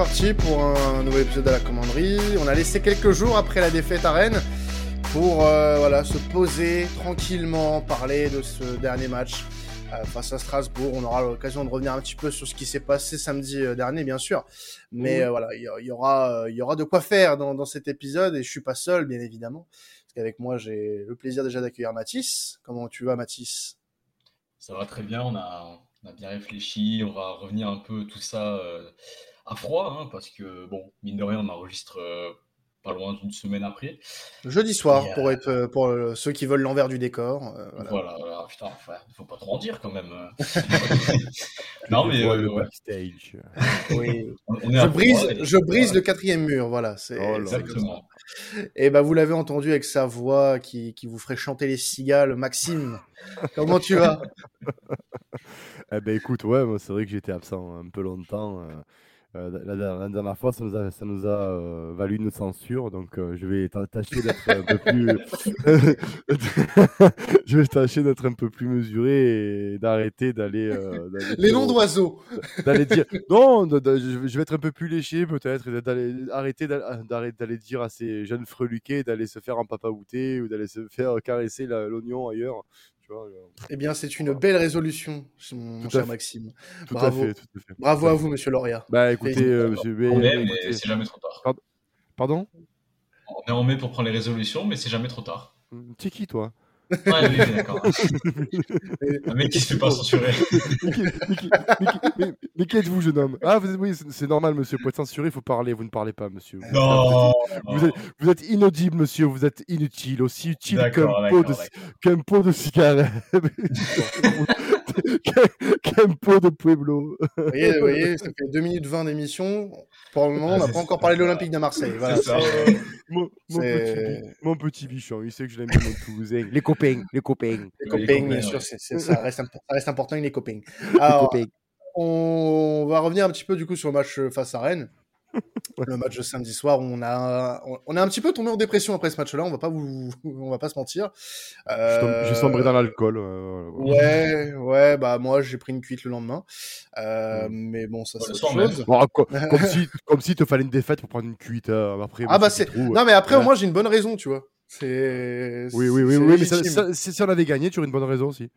parti pour un nouvel épisode de la commanderie. On a laissé quelques jours après la défaite à Rennes pour euh, voilà, se poser tranquillement, parler de ce dernier match euh, face à Strasbourg. On aura l'occasion de revenir un petit peu sur ce qui s'est passé samedi euh, dernier, bien sûr. Mais voilà, il y, aura, il y aura de quoi faire dans, dans, cet épisode et je suis pas seul, bien évidemment. Parce qu'avec moi, j'ai le plaisir déjà d'accueillir Mathis. Comment tu vas, Mathis? Ça va très bien. On a, on a bien réfléchi. On va revenir un peu tout ça à froid, hein, parce que, bon, mine de rien, on enregistre euh, pas loin d'une semaine après. Jeudi soir, pour, euh, être, euh, pour ceux qui veulent l'envers du décor. voilà. voilà, putain, il faut pas trop en dire quand même. non, mais. backstage. oui. je, brise, je brise le quatrième mur, voilà. C'est oh exactement. Et ben, vous l'avez entendu avec sa voix qui, qui vous ferait chanter les cigales. Maxime, comment tu vas? Eh ben écoute, ouais, c'est vrai que j'étais absent un peu longtemps. Euh, la, dernière fois, ça nous a, ça nous a euh, valu une censure, donc euh, je vais tâcher d'être un peu plus. je vais tâcher d'être un peu plus mesuré et d'arrêter d'aller. Les noms d'oiseaux D'aller dire. Non, je vais être un peu plus léché peut-être, d'aller arrêter d'aller dire à ces jeunes freluqués d'aller se faire en papaouté ou d'aller se faire caresser l'oignon ailleurs. Eh bien, c'est une belle résolution, mon cher Maxime. Bravo. Bravo à vous, monsieur Loria. Bah écoutez, euh, monsieur On est, mais c'est jamais trop tard. Pardon? On est en mai pour prendre les résolutions, mais c'est jamais trop tard. T'es qui, toi? Ouais, oui, d'accord. Un mec qui se fait pas censurer. mais, qui êtes-vous, jeune homme? Ah, vous oui, c'est normal, monsieur. Pour être censuré, il faut parler. Vous ne parlez pas, monsieur. Non Vous êtes, vous êtes, inaudible, monsieur. Vous êtes inutile. Aussi utile qu'un pot, de, pot de cigarette. Qu'un pot de Pueblo. Vous voyez, vous voyez, ça fait 2 minutes 20 d'émission. Pour le moment, on n'a pas encore parlé de l'Olympique de Marseille. Voilà, ça. Mon, mon, petit, mon, petit, bichon, il sait que je l'aime bien, mon Toulousain. Les copains, les copains. Les copains, bien sûr, ça, reste, ça reste important, les copains. Alors, les copains. On va revenir un petit peu du coup sur le match face à Rennes le match de samedi soir, on a, on a un petit peu tombé en dépression après ce match-là. On va pas vous, on va pas se mentir. Euh... J'ai sombré dans l'alcool. Euh, ouais, ouais, bah moi j'ai pris une cuite le lendemain. Euh, mm. Mais bon, ça c'est autre chose. comme si, comme si te fallait une défaite pour prendre une cuite. Euh, après, ah bah c'est. Non mais après, moi j'ai une bonne raison, tu vois. C'est. Oui, oui, oui, oui, mais ça, si on avait gagné, tu aurais une bonne raison aussi.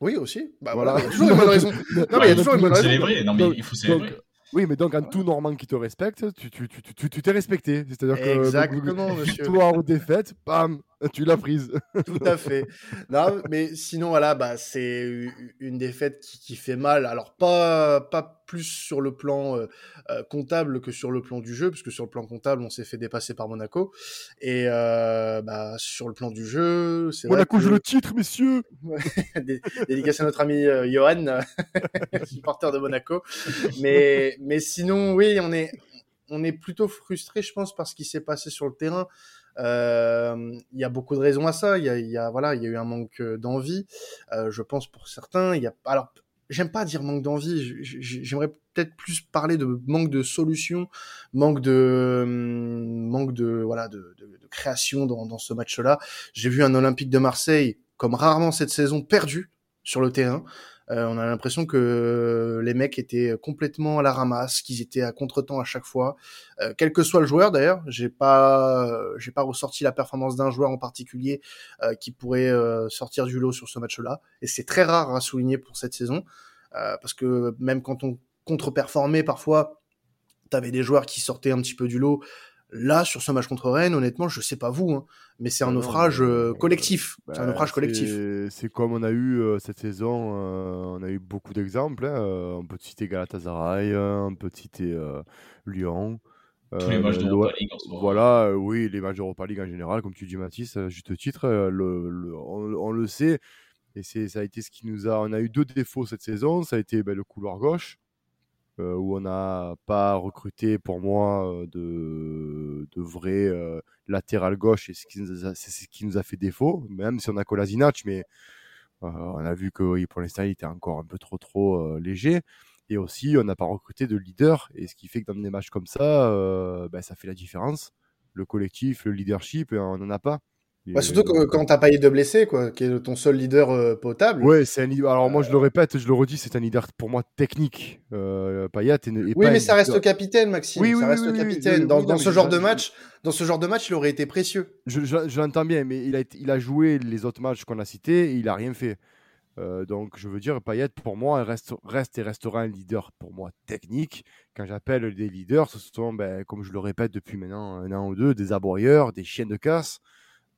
Oui, aussi. Bah voilà, il y a toujours une bonne raison. Non, mais il y a toujours une bonne raison. Non, mais il faut célébrer. Oui, mais donc, en tout Normand qui te respecte, tu t'es tu, tu, tu, respecté. C'est-à-dire que Exactement, victoire ou défaite, bam, tu l'as prise. Tout à fait. Non, mais sinon, voilà, bah, c'est une défaite qui, qui, fait mal. Alors, pas, pas plus sur le plan euh, euh, comptable que sur le plan du jeu, puisque sur le plan comptable, on s'est fait dépasser par Monaco. Et euh, bah, sur le plan du jeu, c'est Monaco joue le titre, messieurs Dédicace à notre ami euh, Johan, supporter de Monaco. Mais, mais sinon, oui, on est, on est plutôt frustré, je pense, par ce qui s'est passé sur le terrain. Il y a beaucoup de raisons à ça. Il y a, y a, voilà, il y a eu un manque d'envie. je pense pour certains. Il y a alors j'aime pas dire manque d'envie, j'aimerais peut-être plus parler de manque de solutions, manque de hum, manque de voilà de, création dans ce match-là. J'ai vu un Olympique de Marseille comme rarement cette saison perdu sur le terrain. Euh, on a l'impression que les mecs étaient complètement à la ramasse, qu'ils étaient à contretemps à chaque fois, euh, quel que soit le joueur d'ailleurs. J'ai pas, j'ai pas ressorti la performance d'un joueur en particulier euh, qui pourrait sortir du lot sur ce match-là. Et c'est très rare à souligner pour cette saison, parce que même quand on contre-performait parfois, t'avais des joueurs qui sortaient un petit peu du lot. Là, sur ce match contre Rennes, honnêtement, je sais pas vous, hein, mais c'est un naufrage euh, collectif. c'est un bah, naufrage collectif. C'est comme on a eu euh, cette saison, euh, on a eu beaucoup d'exemples. Hein, on peut citer Galatasaray, on peut citer Lyon. Tous les matchs d'Europa League en ce moment. Voilà, oui, les matchs d'Europa League en général, comme tu dis Mathis, juste titre, le, on, le sait. Et ça a été ce qui nous a. On a eu deux défauts cette saison. Ça a été ben, le couloir gauche euh, où on n'a pas recruté pour moi euh, de, de vrai euh, latéral gauche et c'est ce qui nous a fait défaut, même si on a Kolasinac, mais on a vu que pour l'instant il était encore un peu trop trop léger. Et aussi, on n'a pas recruté de leader. Et ce qui fait que dans des matchs comme ça, ben, ça fait la différence. Le collectif, le leadership, on n'en a pas. Bah, surtout quand, quand t'as Payet de blessé, quoi, qui est ton seul leader euh, potable. Ouais, c'est un leader. Alors moi, je le répète, je le redis, c'est un leader pour moi technique. Euh, Payet est, oui, mais ça reste le capitaine, Maxime. Oui, oui, ça reste le capitaine. dans, dans ce genre de match, dans ce genre de match, il aurait été précieux. Je, je, l'entends bien, mais il a, il a joué les autres matchs qu'on a cités, et il a rien fait. Euh, donc, je veux dire, Payet, pour moi, reste, reste et restera un leader, pour moi, technique. Quand j'appelle des leaders, ce sont, ben, comme je le répète depuis maintenant un an ou deux, des aboyeurs, des chiens de casse.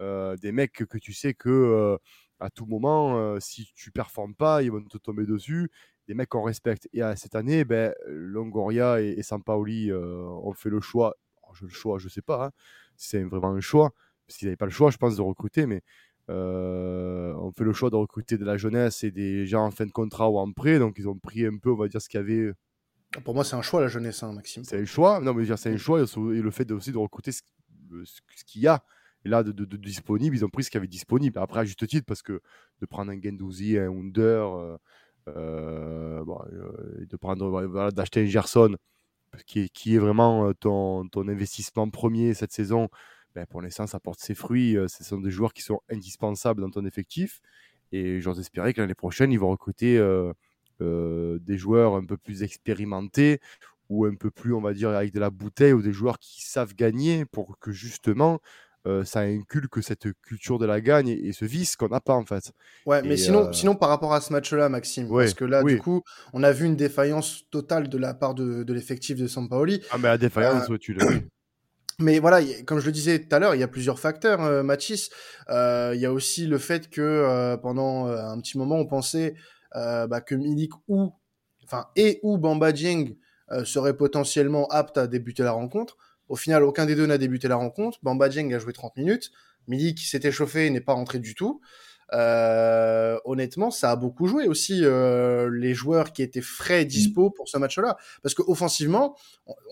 Euh, des mecs que, tu sais que euh, à tout moment, euh, si tu performes pas, ils vont te tomber dessus. Des mecs qu'on respecte. Et cette année, ben, Longoria et, Sampaoli ont fait le choix. je, le choix, je sais pas hein, si c'est vraiment un choix, parce qu'ils n'avaient pas le choix, je pense, de recruter, mais on fait le choix de recruter de la jeunesse et des gens en fin de contrat ou en prêt. Donc, ils ont pris un peu, on va dire, ce qu'il y avait. Pour moi, c'est un choix, la jeunesse, hein, Maxime. C'est un choix. Non, mais c'est un choix. Et le fait aussi de recruter ce, ce qu'il y a. Et là, de, disponible, ils ont pris ce qu'il y avait disponible. Après, à juste titre, parce que de prendre un Gendouzi, un Under, euh, euh, euh, de prendre, d'acheter un Gerson, qui est, qui est vraiment ton, ton investissement premier cette saison, ben, pour l'instant, ça porte ses fruits. Ce sont des joueurs qui sont indispensables dans ton effectif. Et j'ose espérer que l'année prochaine, ils vont recruter des joueurs un peu plus expérimentés ou un peu plus, on va dire, avec de la bouteille ou des joueurs qui savent gagner pour que justement euh, ça inculque cette culture de la gagne et, ce vice qu'on n'a pas en fait. Ouais, mais sinon, euh, sinon par rapport à ce match-là, Maxime, parce que là, du coup, on a vu une défaillance totale de la part de, de l'effectif de Sampaoli. Ah, mais la défaillance, euh, tu vu. Mais voilà, comme je le disais tout à l'heure, il y a plusieurs facteurs, euh, Mathis. il y a aussi le fait que pendant un petit moment, on pensait bah, que Milik ou, enfin, et ou Bamba Dieng seraient potentiellement aptes à débuter la rencontre. Au final, aucun des deux n'a débuté la rencontre. Bamba Dieng a joué 30 minutes. Milik qui s'est échauffé n'est pas rentré du tout. Euh, honnêtement, ça a beaucoup joué aussi euh, les joueurs qui étaient frais et dispo pour ce match-là. Parce qu'offensivement,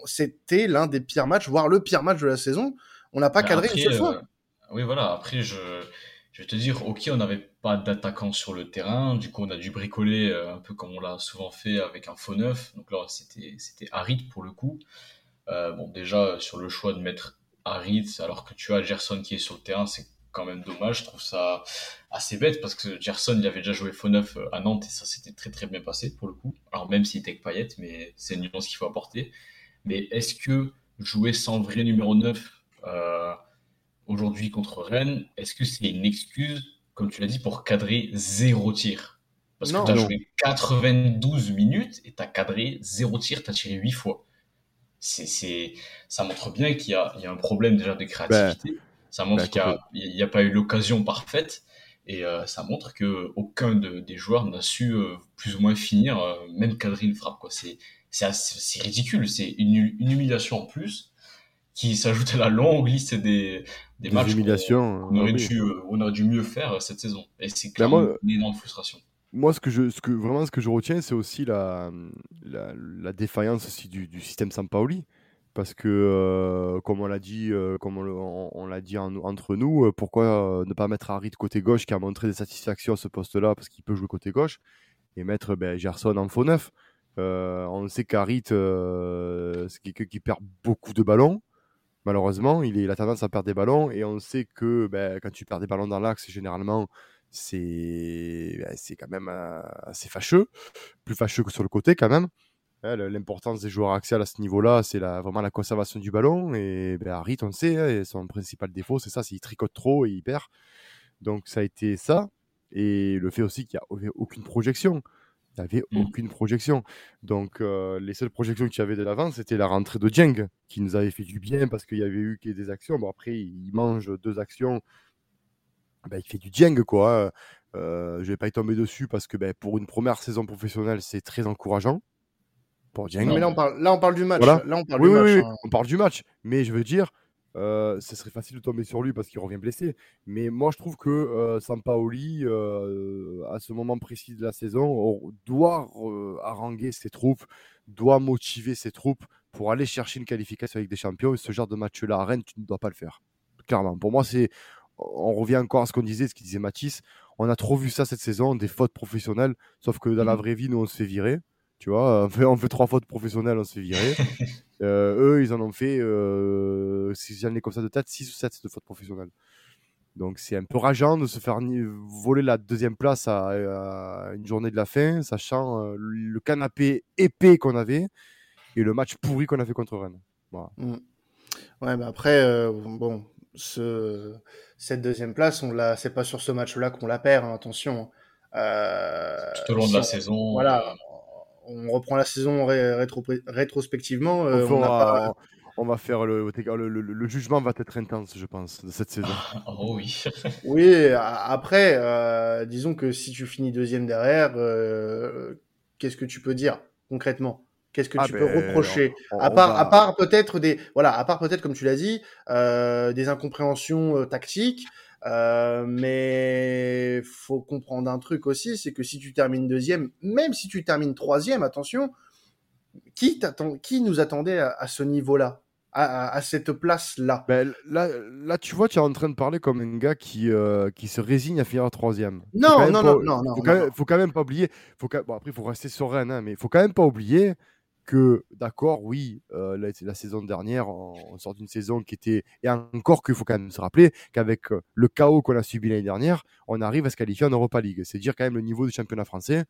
c'était l'un des pires matchs, voire le pire match de la saison. On n'a pas cadré une seule fois. Euh, oui, voilà. Après, je, je vais te dire, ok, on n'avait pas d'attaquant sur le terrain. Du coup, on a dû bricoler un peu comme on l'a souvent fait avec un faux neuf. Donc là, c'était aride pour le coup. Euh, bon, déjà, sur le choix de mettre Harit, alors que tu as Gerson qui est sur le terrain, c'est quand même dommage. Je trouve ça assez bête parce que Gerson, il avait déjà joué faux neuf euh, à Nantes et ça s'était très très bien passé pour le coup. Alors, même s'il était avec Payet, mais c'est une nuance qu'il faut apporter. Mais est-ce que jouer sans vrai numéro 9 euh, aujourd'hui contre Rennes, est-ce que c'est une excuse, comme tu l'as dit, pour cadrer zéro tir? Parce que tu as joué 92 minutes et tu as cadré zéro tir, tu as tiré 8 fois c'est, ça montre bien qu'il y a, il y a un problème déjà de créativité. Ben, ça montre ben, qu'il n'y a, pas eu l'occasion parfaite. Et euh, ça montre que aucun de, des joueurs n'a su euh, plus ou moins finir, euh, même cadrer une frappe. Quoi. C'est, c'est, c'est ridicule. C'est une, une, humiliation en plus qui s'ajoute à la longue liste des, des, matchs qu'on, aurait dû, on aurait dû mieux faire cette saison. Et c'est ben, clairement une énorme frustration moi, ce que je, ce que, vraiment, ce que je retiens, c'est aussi la, la, défaillance aussi du, du système Sampaoli. Parce que, euh, comme on l'a dit, euh, comme on, l'a dit entre nous, euh, pourquoi ne pas mettre Harit côté gauche qui a montré des satisfactions à ce poste-là parce qu'il peut jouer côté gauche et mettre ben, Gerson en faux neuf. on sait qu'Harit, c'est quelqu'un qui perd beaucoup de ballons. Malheureusement, il, est, il a tendance à perdre des ballons et on sait que ben, quand tu perds des ballons dans l'axe, généralement, c'est bah, c'est quand même euh, assez fâcheux, plus fâcheux que sur le côté quand même. Hein, l'importance des joueurs axiales à ce niveau-là, c'est vraiment la conservation du ballon. Et ben, Harit, on le sait, hein, son principal défaut, c'est ça, c'est qu'il tricote trop et il perd. Donc ça a été ça. Et le fait aussi qu'il n'y avait aucune projection. Il n'y avait mmh. aucune projection. Donc euh, les seules projections qu'il y avait de l'avant, c'était la rentrée de Djeng, qui nous avait fait du bien parce qu'il y avait eu des actions. Bon, après, il mange deux actions bah, il fait du Dieng, quoi. Euh, je vais pas y tomber dessus parce que bah, pour une première saison professionnelle, c'est très encourageant. Pour Dieng. mais là on, parle, là, on parle du match. Là, on parle du match. Hein. on parle du match. Mais je veux dire, euh, ce serait facile de tomber sur lui parce qu'il revient blessé. Mais moi, je trouve que euh, Sampaoli, euh, à ce moment précis de la saison, doit haranguer ses troupes, doit motiver ses troupes pour aller chercher une qualification avec des champions. Et ce genre de match-là à Rennes, tu ne dois pas le faire. Clairement. Pour moi, c'est on revient encore à ce qu'on disait, ce qu'il disait Mathis. On a trop vu ça cette saison, des fautes professionnelles. Sauf que dans la mmh. vraie vie, nous, on se fait virer. Tu vois, on fait, on fait trois fautes professionnelles, on se fait virer. Euh, eux, ils en ont fait, euh, si j'en ai comme ça de tête, 6 ou 7 de fautes professionnelles. Donc c'est un peu rageant de se faire voler la deuxième place à, une journée de la fin, sachant euh, le canapé épais qu'on avait et le match pourri qu'on a fait contre Rennes. Voilà. Mmh. Ouais, mais après, euh, bon, ce, cette deuxième place, on l'a, c'est pas sur ce match-là qu'on la perd, hein, attention. Euh, Tout au long de la saison. Voilà, on reprend la saison rétro, rétrospectivement. on, on va faire le, le, jugement va être intense, je pense, de cette saison. oh oui. oui, après, euh, disons que si tu finis deuxième derrière, euh, qu'est-ce que tu peux dire concrètement? Qu'est-ce que ah tu peux ben, reprocher? À part, à part peut-être des, voilà, à part peut-être comme tu l'as dit, euh, des incompréhensions tactiques. Euh, mais faut comprendre un truc aussi, c'est que si tu termines deuxième, même si tu termines troisième, attention, qui, qui nous attendait à ce niveau-là? À, cette place-là? Ben, là, là, tu vois, tu es en train de parler comme un gars qui, euh, qui se résigne à finir troisième. Non, non, non, non, non, faut, quand faut quand même pas oublier. Faut bon, après, il faut rester serein, hein, mais il faut quand même pas oublier que, d'accord, oui, euh, la, saison dernière, on, sort d'une saison qui était. Et encore qu'il faut quand même se rappeler qu'avec euh, le chaos qu'on a subi l'année dernière, on arrive à se qualifier en Europa League. C'est dire quand même le niveau du championnat français.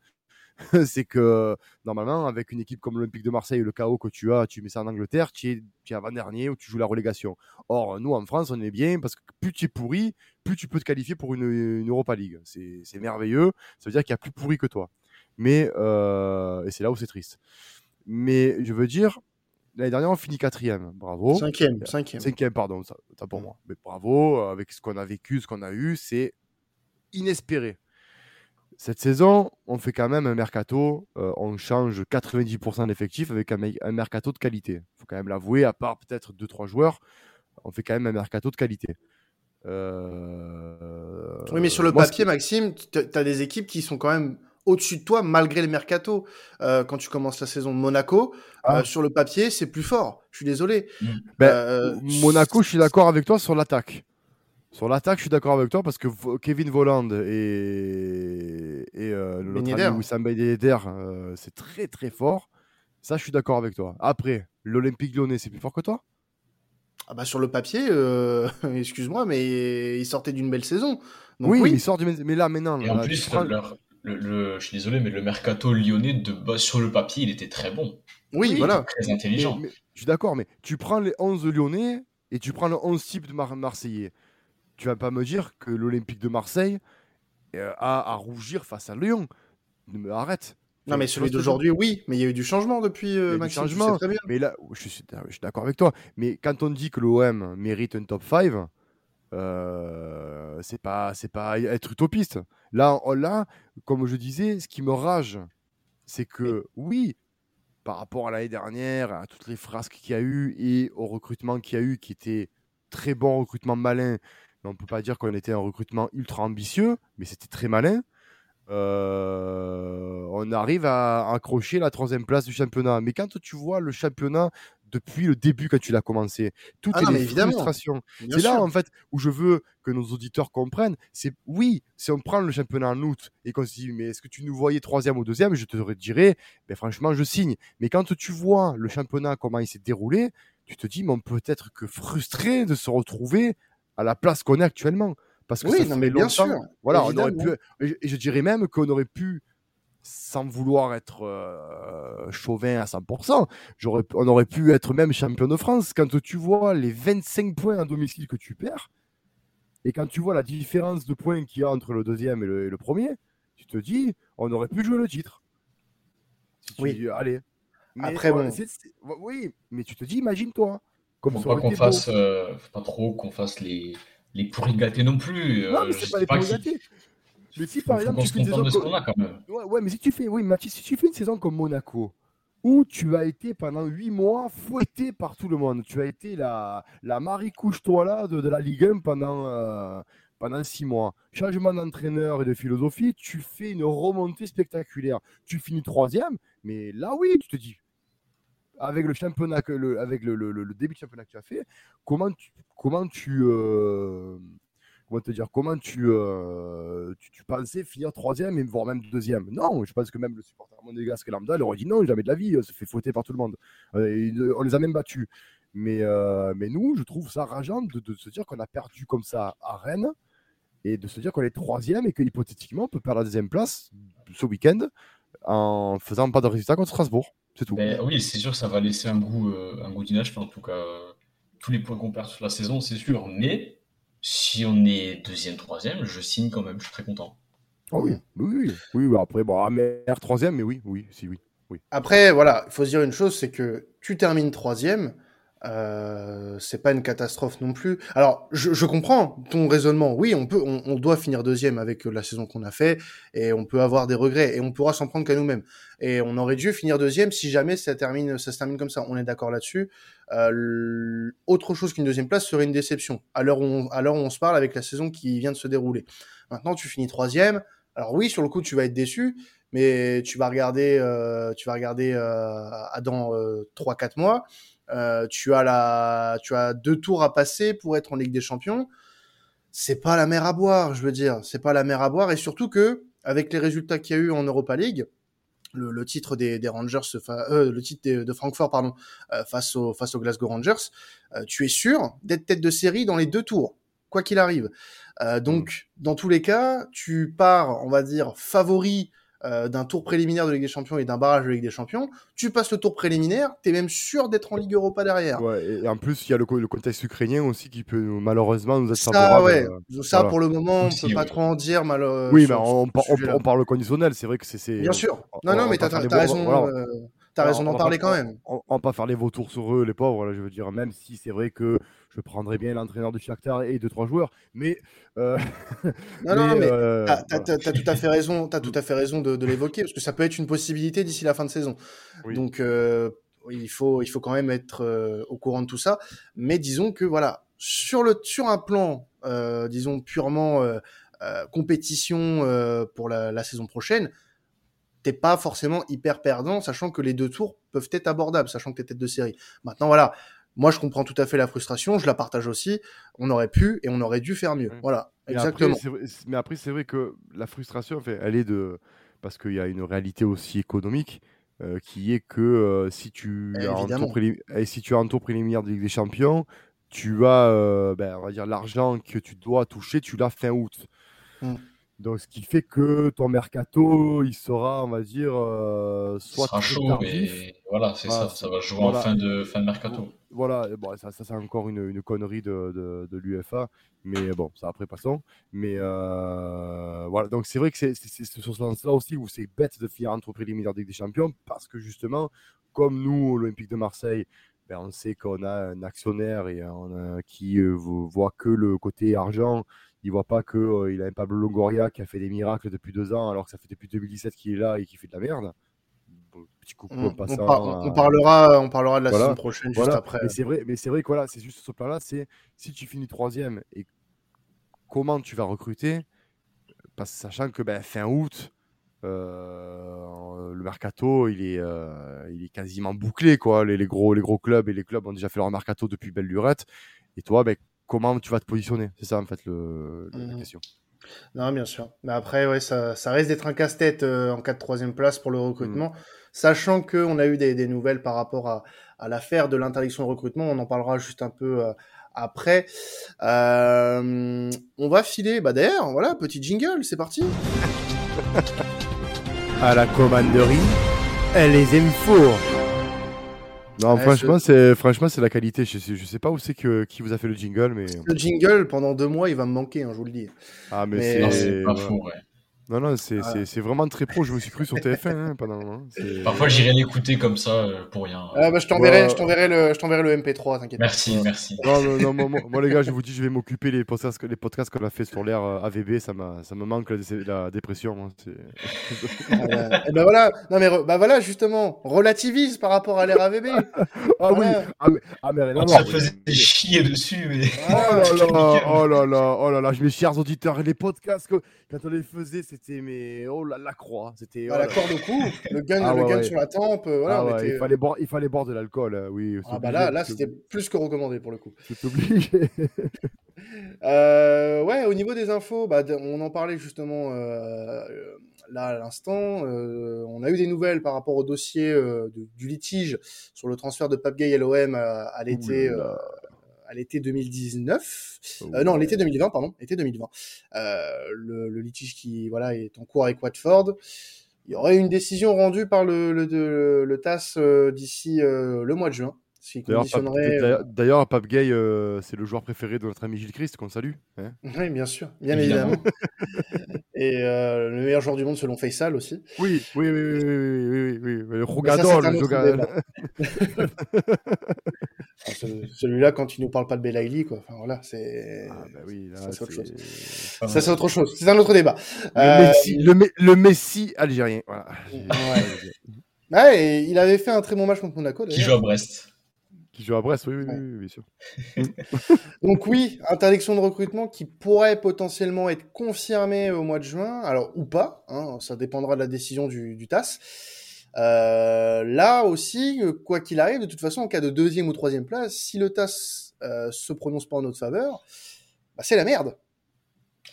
c'est que normalement, avec une équipe comme l'Olympique de Marseille, le chaos que tu as, tu mets ça en Angleterre, tu es, es avant-dernier ou tu joues la relégation. Or, nous en France, on est bien parce que plus tu es pourri, plus tu peux te qualifier pour une, Europa League. C'est merveilleux. Ça veut dire qu'il y a plus pourri que toi. Mais, euh, et c'est là où c'est triste. Mais je veux dire, l'année dernière, on finit quatrième. Bravo. Cinquième, cinquième. Cinquième, pardon, ça, ça pour moi. Mais bravo, avec ce qu'on a vécu, ce qu'on a eu, c'est inespéré. Cette saison, on fait quand même un mercato, euh, on change 90% d'effectifs avec un, mercato de qualité. Il faut quand même l'avouer, à part peut-être 2-3 joueurs, on fait quand même un mercato de qualité. Euh, oui, mais sur le papier, Maxime, tu as des équipes qui sont quand même au-dessus de toi malgré le mercato. Euh, quand tu commences la saison Monaco, ah. sur le papier, c'est plus fort. Je suis désolé. Mm. Ben, Monaco, je suis d'accord avec toi sur l'attaque. Sur l'attaque, je suis d'accord avec toi parce que Kevin Voland et, et euh, l'autre ami Wissam euh, c'est très très fort. Ça, je suis d'accord avec toi. Après, l'Olympique lyonnais, c'est plus fort que toi? Ah bah sur le papier, euh, excuse-moi, mais il sortait d'une belle saison. oui, il sort du mais là maintenant. Et en plus, le, je suis désolé, mais le mercato lyonnais de base sur le papier, il était très bon. Oui, voilà, très intelligent. je suis d'accord, mais tu prends les 11 lyonnais et tu prends le 11 type de Marseillais tu vas pas me dire que l'Olympique de Marseille euh, a à rougir face à Lyon. Arrête. Non, mais celui d'aujourd'hui, oui, mais il y a eu du changement depuis euh, changement. Mais là, je suis, d'accord avec toi. Mais quand on dit que l'OM mérite un top 5, euh, c'est pas, c'est pas être utopiste. Là, là, comme je disais, ce qui me rage, c'est que oui, par rapport à l'année dernière, à toutes les frasques qu'il y a eu et au recrutement qu'il y a eu, qui était très bon recrutement malin, on ne peut pas dire qu'on était un recrutement ultra ambitieux, mais c'était très malin. Euh, on arrive à accrocher la troisième place du championnat. Mais quand tu vois le championnat depuis le début, quand tu l'as commencé, tout ah est frustration. C'est là en fait où je veux que nos auditeurs comprennent. C'est oui, si on prend le championnat en août et qu'on se dit mais est-ce que tu nous voyais troisième ou deuxième, je te dirais, ben franchement je signe. Mais quand tu vois le championnat comment il s'est déroulé, tu te dis mais on peut être que frustré de se retrouver à la place qu'on est actuellement. Parce que oui, non, mais bien sûr. Voilà, on aurait pu, et je dirais même qu'on aurait pu, sans vouloir être euh, chauvin à 100%, on aurait pu être même champion de France. Quand tu vois les 25 points à domicile que tu perds, et quand tu vois la différence de points qu'il y a entre le deuxième et le, premier, tu te dis, on aurait pu jouer le titre. oui. allez. Après, bon. oui, mais tu te dis, imagine-toi. Comme faut pas qu'on fasse, euh, pas trop qu'on fasse les, les pourris gâtés non plus. Non, mais euh, c'est pas les pourris gâtés. Mais si par exemple tu fais une saison comme... Ouais, ouais, mais si tu fais, oui, Mathis, si tu fais une saison comme Monaco, où tu as été pendant 8 mois fouetté par tout le monde, tu as été la, la Marie couche-toi là de, de, la Ligue 1 pendant, euh, pendant 6 mois. Changement d'entraîneur et de philosophie, tu fais une remontée spectaculaire. Tu finis troisième, mais là oui, tu te dis, avec le championnat, le, avec le, le, le, début de championnat que tu as fait, comment tu, comment tu, euh, comment te dire, comment tu, euh, tu, tu, pensais finir troisième et voire même deuxième? Non, je pense que même le supporter monégasque lambda il aurait dit non, jamais de la vie, on se fait fouetter par tout le monde. Euh, on les a même battus. Mais, mais nous, je trouve ça rageant de, se dire qu'on a perdu comme ça à Rennes. et de se dire qu'on est troisième et que hypothétiquement on peut perdre la deuxième place ce week-end en faisant pas de résultat contre Strasbourg. C'est tout. Ben, oui, c'est sûr ça va laisser un goût, euh, un goût en tout cas. euh, tous les points qu'on perd sur la saison, c'est sûr. Mais si on est deuxième, troisième, je signe quand même. Je suis très content. Oh oui, oui, oui, oui, oui, après, bon, Amer troisième, mais oui, oui, si, oui. Après, voilà, il faut se dire une chose, c'est que tu termines troisième, euh, c'est pas une catastrophe non plus. Alors, je, comprends ton raisonnement. Oui, on peut, on, doit finir deuxième avec euh, la saison qu'on a fait, et on peut avoir des regrets, et on pourra s'en prendre qu'à nous-mêmes. Et on aurait dû finir deuxième si jamais ça termine, ça se termine comme ça. On est d'accord là-dessus. Euh, autre chose qu'une deuxième place serait une déception. À l'heure où, on- se parle avec la saison qui vient de se dérouler. Maintenant, tu finis troisième. Alors oui, sur le coup, tu vas être déçu, mais tu vas regarder, euh, tu vas regarder dans euh, 3-4 mois. Euh, tu as la, tu as deux tours à passer pour être en Ligue des Champions. C'est pas la mer à boire, je veux dire. C'est pas la mer à boire, et surtout que avec les résultats qu'il y a eu en Europa League, le, le titre des, des Rangers, euh, le titre des- de Francfort, pardon, euh, face au face aux Glasgow Rangers, euh, tu es sûr d'être tête de série dans les deux tours, quoi qu'il arrive. Donc, dans tous les cas, tu pars, on va dire, favori euh, d'un tour préliminaire de Ligue des Champions et d'un barrage de Ligue des Champions. Tu passes le tour préliminaire, t'es même sûr d'être en Ligue Europa derrière. Ouais, et, en plus, il y a le, co- le contexte ukrainien aussi qui peut malheureusement nous être Ça, favorable. ouais. euh, Ça, voilà. pour le moment, on Aussi, peut pas oui. trop en dire, malheureusement. oui, mais on, on- parle conditionnel, c'est vrai que c'est. c'est- Bien sûr. on- Non, on non, mais t'as les raison. voilà. T'as Voilà, raison on d'en parler pas- quand même. On, va pas faire les vautours sur eux, les pauvres, là, je veux dire, même si c'est vrai que je prendrais bien l'entraîneur de Shakhtar et deux, trois joueurs, mais. euh, Non, non, mais euh, T'as t'as- voilà. t'as- t'as tout à fait raison, t'as tout à fait raison de, de l'évoquer parce que ça peut être une possibilité d'ici la fin de saison. Oui. Donc euh, il faut il faut quand même être euh, au courant de tout ça. Mais disons que voilà sur le sur un plan disons purement compétition pour la, la saison prochaine, t'es pas forcément hyper perdant, sachant que les deux tours peuvent être abordables, sachant que t'es tête de série. Maintenant voilà. Moi, je comprends tout à fait la frustration, je la partage aussi. On aurait pu et on aurait dû faire mieux. Ouais. Voilà, Mais exactement. Après, c'est vrai- mais après, c'est vrai que la frustration, elle est de. Parce qu'il y a une réalité aussi économique euh, qui est que euh, si, tu as un Évidemment. tour et si tu as un tour préliminaire de Ligue des Champions, tu as euh, ben, on va dire, l'argent que tu dois toucher, tu l'as fin août. Mm. Donc, ce qui fait que ton mercato, il sera, on va dire, euh, soit sera très chaud, tardif, mais voilà, c'est Voilà, ça. Ça va jouer voilà. en fin de, fin de mercato. Voilà, bon, ça, ça c'est encore une, une connerie de, de, de l'UFA, mais bon, ça après passons. Mais euh, voilà, donc c'est vrai que c'est sur ce sens-là aussi où c'est bête de finir entre préliminaires de Ligue des Champions, parce que justement, comme nous, l'Olympique de Marseille, ben, on sait qu'on a un actionnaire et on a- qui euh, vo- voit que le côté argent, il voit pas que euh, il a un Pablo Longoria qui a fait des miracles depuis deux ans, alors que ça fait depuis 2017 qu'il est là et qu'il fait de la merde. Bon, petit coucou On, on par- on- on à- parlera, on parlera de la Voilà, saison prochaine juste après. Mais c'est vrai, mais c'est vrai que voilà, c'est juste ce plan-là, c'est si tu finis troisième et comment tu vas recruter, parce, sachant que ben, fin août, euh, le mercato, il est, euh, il est quasiment bouclé, quoi. Les, les gros, les gros clubs et les clubs ont déjà fait leur mercato depuis belle lurette. Et toi, ben, comment tu vas te positionner C'est ça en fait le, le- la Mhm. question. Non, bien sûr. Mais après, ouais, ça, ça risque d'être un casse-tête euh, en cas de troisième place pour le recrutement, sachant que on a eu des, des nouvelles par rapport à, à l'affaire de l'interdiction de recrutement. On en parlera juste un peu euh, après. Euh, on va filer. Bah d'ailleurs, voilà, petit jingle, c'est parti. À la commanderie, elle les aime fort. Non, Ouais, franchement, c'est franchement c'est la qualité. Je sais, je sais pas où c'est que qui vous a fait le jingle, mais Le jingle pendant deux mois, il va me manquer, hein, je vous le dis. ah mais, c'est pas faux, ouais. Non, non, c'est Voilà. c'est- c'est vraiment très pro. Je me suis cru sur TF1 hein, pendant. hein, c'est- Parfois, j'irai l'écouter comme ça euh, pour rien. Ah, bah, je t'enverrai, Ouais. je t'enverrai le, je t'enverrai le MP3, t'inquiète. Merci, merci. Non, non, non, moi, moi- moi, les gars, je vous dis, je vais m'occuper les podcasts, les podcasts qu'on a fait sur l'ère euh, AVB, ça, m'a- ça me manque la, dé- la dépression. moi, c'est- Ah, bah, et ben voilà. Non mais re- bah voilà justement, relativise par rapport à l'ère AVB. Ah oui, Voilà. ah mais, ah, mais rien à On voir, se faisait mais- chier dessus, mais. Oh là là, oh là là, oh là là, mes chers auditeurs, les podcasts, que- quand on les faisait, c'était mais oh là la croix, c'était. oh Ah, la là là. corde au cou, le gun, Ah le ouais, gun ouais. sur la tempe, euh, voilà, Ah on ouais, était- il, fallait boire, il fallait boire de l'alcool, euh, oui. Ah bah là, là c'était plus que recommandé pour le coup. C'est obligé. Euh, ouais, au niveau des infos, bah, on en parlait justement euh, là à l'instant. euh, on a eu des nouvelles par rapport au dossier de- du litige sur le transfert de Pape Gay à l'OM à, à l'été à l'été 2019, euh, non, l'été 2020, pardon, l'été 2020. Euh, le, le, litige qui voilà est en cours avec Watford. Il y aurait une décision rendue par le, le, le, le TAS euh, d'ici euh, le mois de juin. Euh, d'ailleurs, Pape Gay, euh, c'est le joueur préféré de notre ami Gilles Christ, qu'on salue. Hein oui, bien sûr, bien évidemment. Et euh, le meilleur joueur du monde selon Faisal aussi. Oui, oui, oui, oui, oui, oui, oui, oui. Rogador, le Celui-là, quand il nous parle pas de Belaïli, quoi. Enfin voilà, c'est. Ah bah oui, là, ça c'est autre chose. Ça c'est autre chose. C'est un autre débat. Le, Messi, le, le Messi algérien. Voilà. Ouais. ouais, et il avait fait un très bon match contre Monaco. Qui joue à Brest. Qui joue à Brest, oui, oui, oui, bien sûr. Donc oui, interdiction de recrutement qui pourrait potentiellement être confirmée au mois de juin, alors ou pas, hein, ça dépendra de la décision du, du TAS. Euh, là aussi, quoi qu'il arrive, de toute façon, en cas de deuxième ou troisième place, si le TAS euh, se prononce pas en notre faveur, bah, c'est la merde.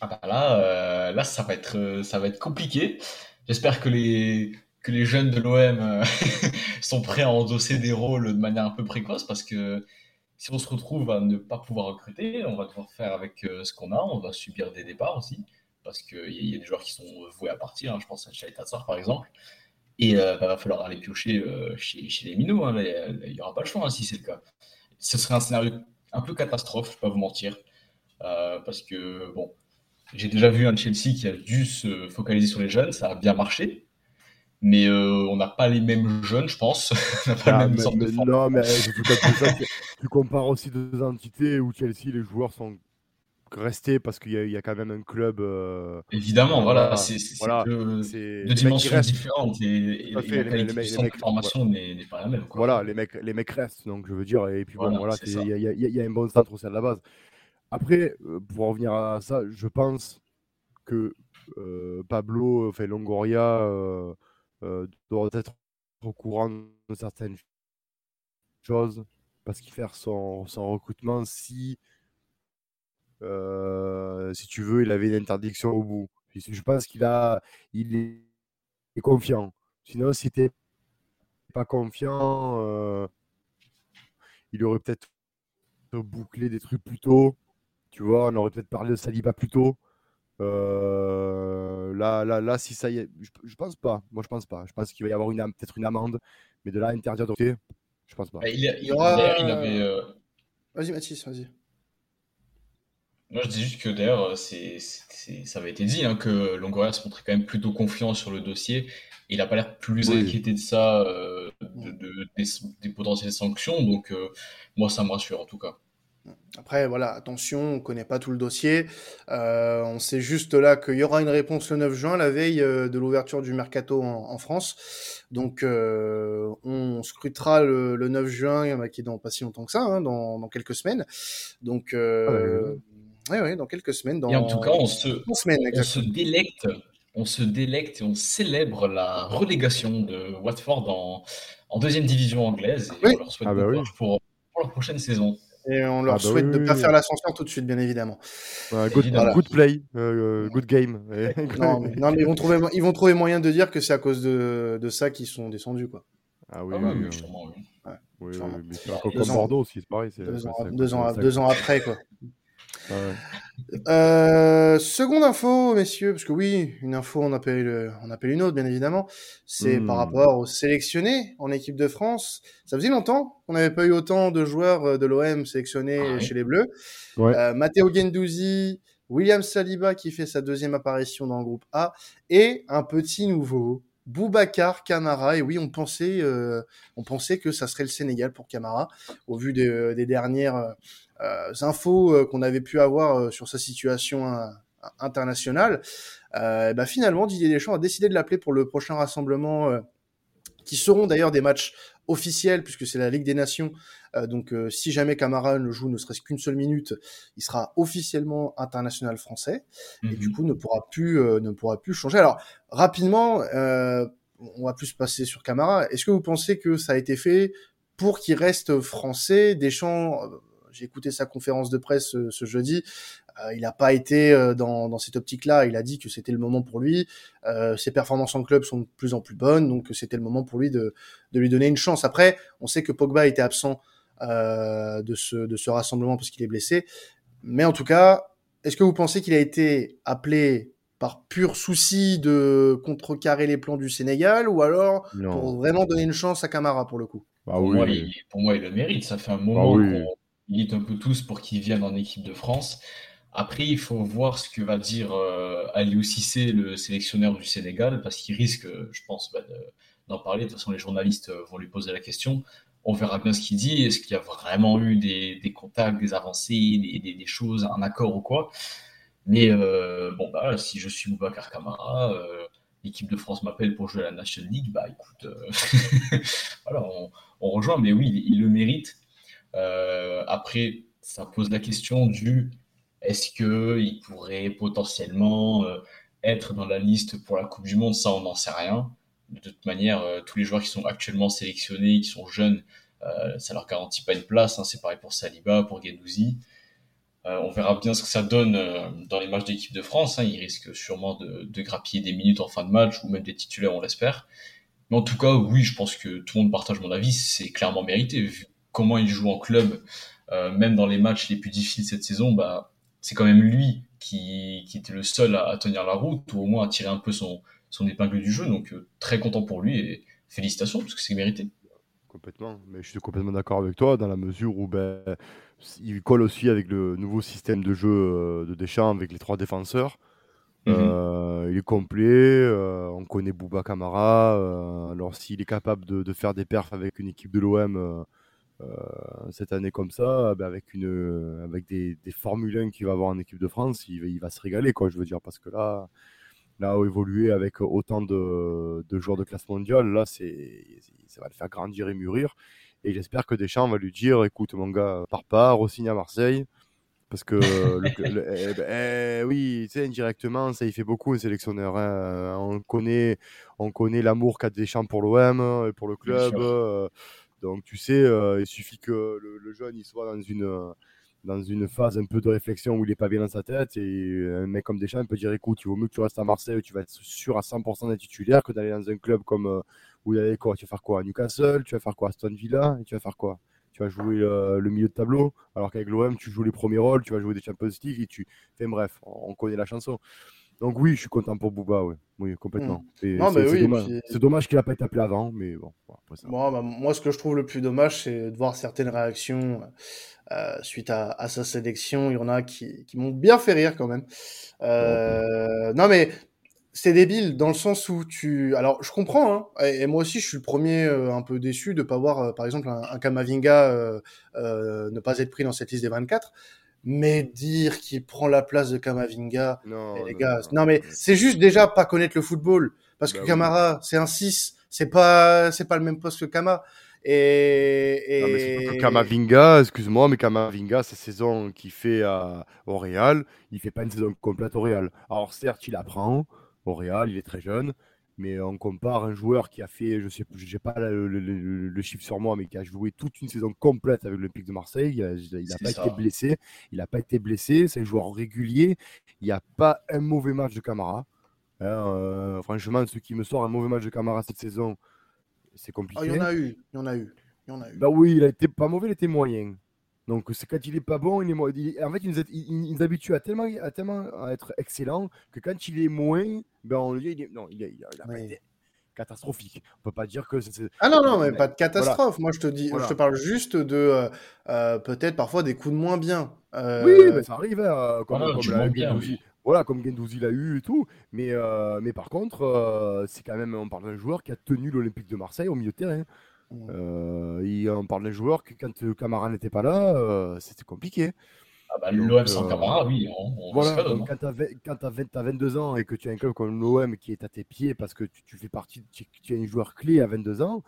Ah bah là, euh, là ça va être, ça va être compliqué. J'espère que les que les jeunes de l'OM euh, sont prêts à endosser des rôles de manière un peu précoce parce que si on se retrouve à ne pas pouvoir recruter, on va devoir faire avec euh, ce qu'on a, on va subir des départs aussi parce qu'il y, a des joueurs qui sont voués à partir, hein, je pense à Chaitatsar par exemple, et il euh, bah, va falloir aller piocher chez, chez, les minots, hein, il n'y aura pas le choix hein, si c'est le cas. Ce serait un scénario un peu catastrophe, je ne vais pas vous mentir, parce que bon, j'ai déjà vu un Chelsea qui a dû se focaliser sur les jeunes, ça a bien marché, mais euh, on n'a pas les mêmes jeunes, je pense. on n'a pas ah, mais, de non, mais tu compares aussi deux entités où Chelsea, les joueurs sont restés parce qu'il y, y, a quand même un club. Euh... Évidemment, voilà, c'est voilà, deux dimensions différentes et, et la qualité du centre de formation n'est pas la même. Quoi. Voilà, les mecs, les mecs restent, donc je veux dire, et puis bon, voilà, il y, y, y, a un bon centre aussi à la base. Après, euh, pour revenir à ça, je pense que euh, Pablo, enfin Longoria, euh, euh, doit être au courant de certaines choses parce qu'il fait son, recrutement si, euh, si tu veux, il avait une interdiction au bout. Je pense qu'il a, il est, confiant. Sinon, si tu pas confiant, euh, il aurait peut-être bouclé des trucs plus tôt. Tu vois, on aurait peut-être parlé de Saliba plus tôt. Euh, là, là, là, si ça y est, je, je, pense pas. Moi, je pense pas. Je pense qu'il va y avoir une peut-être une amende, mais de là interdire de je pense pas. Bah, il, y aura. Il avait. Euh... Vas-y, Mathis, vas-y. Moi, je dis juste que d'ailleurs, c'est, ça avait été dit hein, que Longoria se montrait quand même plutôt confiant sur le dossier. Il n'a pas l'air plus oui. inquiété de ça, euh, de, de, des, des, potentielles sanctions. Donc, euh, moi, ça me rassure en tout cas. Après, voilà, attention, on connaît pas tout le dossier. Euh, on sait juste là qu'il y aura une réponse le 9 juin, la veille euh, de l'ouverture du mercato en, en France. Donc, euh, on scrutera le, le, 9 juin, qui est dans pas si longtemps que ça, hein, dans, dans, quelques semaines. Donc, euh, ouais, ouais, dans quelques semaines. Dans, et en tout cas, on se, semaines, on se délecte, on se délecte et on célèbre la relégation de Watford en, en deuxième division anglaise. Et oui. on leur souhaite ah bah oui. pour, pour la prochaine saison. Et on leur ah bah souhaite oui, de ne oui, pas oui. faire l'ascenseur tout de suite, bien évidemment. Ouais, good, voilà. good, play, euh, good game. non, mais, non, mais, ils, vont trouver, ils vont trouver moyen de dire que c'est à cause de, de ça qu'ils sont descendus. Quoi. Ah oui, ah oui, sûrement, oui. Ouais, oui, mais c'est comme Bordeaux aussi, c'est pareil. Ans, deux ans après, quoi. Euh, seconde info, messieurs, parce que oui, une info, on appelle, on appelle une autre, bien évidemment. C'est mmh. par rapport aux sélectionnés en équipe de France. Ça faisait longtemps qu'on n'avait pas eu autant de joueurs de l'OM sélectionnés ah, chez les Bleus. Ouais. Euh, Matteo Gendouzi, William Saliba qui fait sa deuxième apparition dans le groupe A, et un petit nouveau, Boubacar Camara. Et oui, on pensait, euh, on pensait que ça serait le Sénégal pour Camara, au vu des, des dernières euh, infos euh, qu'on avait pu avoir euh, sur sa situation internationale, bah finalement Didier Deschamps a décidé de l'appeler pour le prochain rassemblement qui seront d'ailleurs des matchs officiels puisque c'est la Ligue des Nations. Euh, donc euh, si jamais Camara ne joue ne serait-ce qu'une seule minute, il sera officiellement international français mm -hmm. et du coup ne pourra plus euh, ne pourra plus changer. Alors rapidement, on va plus se passer sur Camara. Est-ce que vous pensez que ça a été fait pour qu'il reste français? Deschamps j'ai écouté sa conférence de presse ce, ce jeudi. Euh, il n'a pas été euh, dans, dans, cette optique-là. Il a dit que c'était le moment pour lui. Euh, ses performances en club sont de plus en plus bonnes, donc c'était le moment pour lui de, de, lui donner une chance. Après, on sait que Pogba était absent euh, de, ce, de ce rassemblement parce qu'il est blessé. Mais en tout cas, est-ce que vous pensez qu'il a été appelé par pur souci de contrecarrer les plans du Sénégal ou alors pour vraiment donner une chance à Camara pour le coup? Bah pour, moi, il, pour, moi, il, le mérite. Ça fait un moment bah qu'on milite un peu tous pour qu'il vienne en équipe de France. Après, il faut voir ce que va dire euh, Aliou Cissé, le sélectionneur du Sénégal, parce qu'il risque, je pense, bah, d'en parler. De toute façon, les journalistes euh, vont lui poser la question. On verra bien ce qu'il dit. Est-ce qu'il y a vraiment eu des, contacts, des avancées, des, choses, un accord ou quoi? Mais euh, bon, bah, si je suis Boubacar Camara, euh, l'équipe de France m'appelle pour jouer à la National League, bah écoute, euh, voilà, on, rejoint. Mais oui, il le mérite. Après, ça pose la question du est-ce qu'il pourrait potentiellement euh, être dans la liste pour la Coupe du Monde? Ça, on n'en sait rien. De toute manière, euh, tous les joueurs qui sont actuellement sélectionnés, qui sont jeunes, euh, ça leur garantit pas une place. Hein. C'est pareil pour Saliba, pour Gendouzi. on verra bien ce que ça donne dans les matchs d'équipe de France. Hein. Ils risquent sûrement de, grappiller des minutes en fin de match ou même des titulaires, on l'espère. Mais en tout cas, oui, je pense que tout le monde partage mon avis. C'est clairement mérité comment il joue en club, même dans les matchs les plus difficiles cette saison. Bah, c'est quand même lui qui, qui était le seul à, tenir la route, ou au moins à tirer un peu son, son épingle du jeu. Donc euh, très content pour lui et félicitations, parce que c'est mérité. Complètement, mais je suis complètement d'accord avec toi dans la mesure où ben, il colle aussi avec le nouveau système de jeu euh, de Deschamps avec les trois défenseurs. Mhm. Euh, il est complet, on connaît Bouba Camara. alors s'il est capable de, de, faire des perfs avec une équipe de l'OM, euh, cette année comme ça, ben avec, une, avec des, des Formule 1 qu'il va avoir en équipe de France, il, il, va se régaler, quoi, je veux dire, parce que là, là, évoluer avec autant de, de joueurs de classe mondiale, là, c'est, ça va le faire grandir et mûrir. Et j'espère que Deschamps va lui dire, écoute, mon gars, pars pas, re-signe à Marseille. Parce que, le, eh ben, eh oui, tu sais, indirectement, ça y fait beaucoup un sélectionneur. Hein. On connaît, on connaît l'amour qu'a Deschamps pour l'OM, pour le club. Donc tu sais, euh, il suffit que le, jeune soit dans une, euh, dans une phase un peu de réflexion où il n'est pas bien dans sa tête et un mec comme Deschamps peut dire écoute, il vaut mieux que tu restes à Marseille tu vas être sûr à 100% d'être titulaire que d'aller dans un club comme euh, où il quoi Tu vas faire quoi? À Newcastle? Tu vas faire quoi? À Aston Villa? Tu vas faire quoi? Tu vas jouer le milieu de tableau, alors qu'avec l'OM, tu joues les premiers rôles, tu vas jouer des Champions League et tu. Enfin, bref, on connaît la chanson. Donc oui, je suis content pour Booba, oui, oui complètement. Hmm. C'est dommage, qu'il n'a pas été appelé avant, mais bon. Bah, moi, ce que je trouve le plus dommage, c'est de voir certaines réactions euh, suite à, sa sélection. Il y en a qui, m'ont bien fait rire quand même. Euh, non, mais c'est débile dans le sens où tu. Alors, je comprends, hein, et, moi aussi, je suis le premier euh, un peu déçu de ne pas voir, par exemple, un, un Kamavinga ne pas être pris dans cette liste des 24 mais dire qu'il prend la place de Kamavinga, non, les gars, non, mais c'est juste déjà pas connaître le football parce que bah Camara, c'est un 6, c'est pas c'est pas le même poste que Kama. Et, et... Non, mais que Kamavinga, excuse-moi, mais Kamavinga, sa saison qu'il fait à, au Real, il fait pas une saison complète au Real. Alors certes, il apprend au Real, il est très jeune, mais on compare un joueur qui a fait, je sais j'ai pas le, chiffre sur moi, mais qui a joué toute une saison complète avec l'Olympique de Marseille. Il n'a pas été blessé. Il n'a pas été blessé. C'est un joueur régulier. Il n'y a pas un mauvais match de Camara. Hein, euh, franchement, ce qui me sort un mauvais match de Camara cette saison, c'est compliqué. Ah, il y en a eu. Il y en a eu. Il y en a eu. Bah oui, il a été pas mauvais, il était moyen. Donc c'est quand il est pas bon, il est en fait il nous, habitue à tellement, à tellement à être excellent que quand il est moins, ben on lui dit non, il, a, il a pas été catastrophique. On peut pas dire que c'est Ah non non, mais, pas de catastrophe. Moi je te dis, je te parle juste de euh, euh, peut-être parfois des coups de moins bien. Euh... Oui, mais ça arrive hein, comme, voilà, comme la, Gendouzi, voilà, comme Gendouzi l'a eu et tout. Mais euh, mais par contre, c'est quand même on parle d'un joueur qui a tenu l'Olympique de Marseille au milieu de terrain. Euh, on parle d'un joueur que quand euh, Camara n'était pas là, euh, c'était compliqué. Ah bah, L'OM sans Camara, oui. On, voilà, hein. quand tu as, 22 ans et que tu as un club comme l'OM qui est à tes pieds parce que tu, fais partie, tu, tu, es un joueur clé à 22 ans,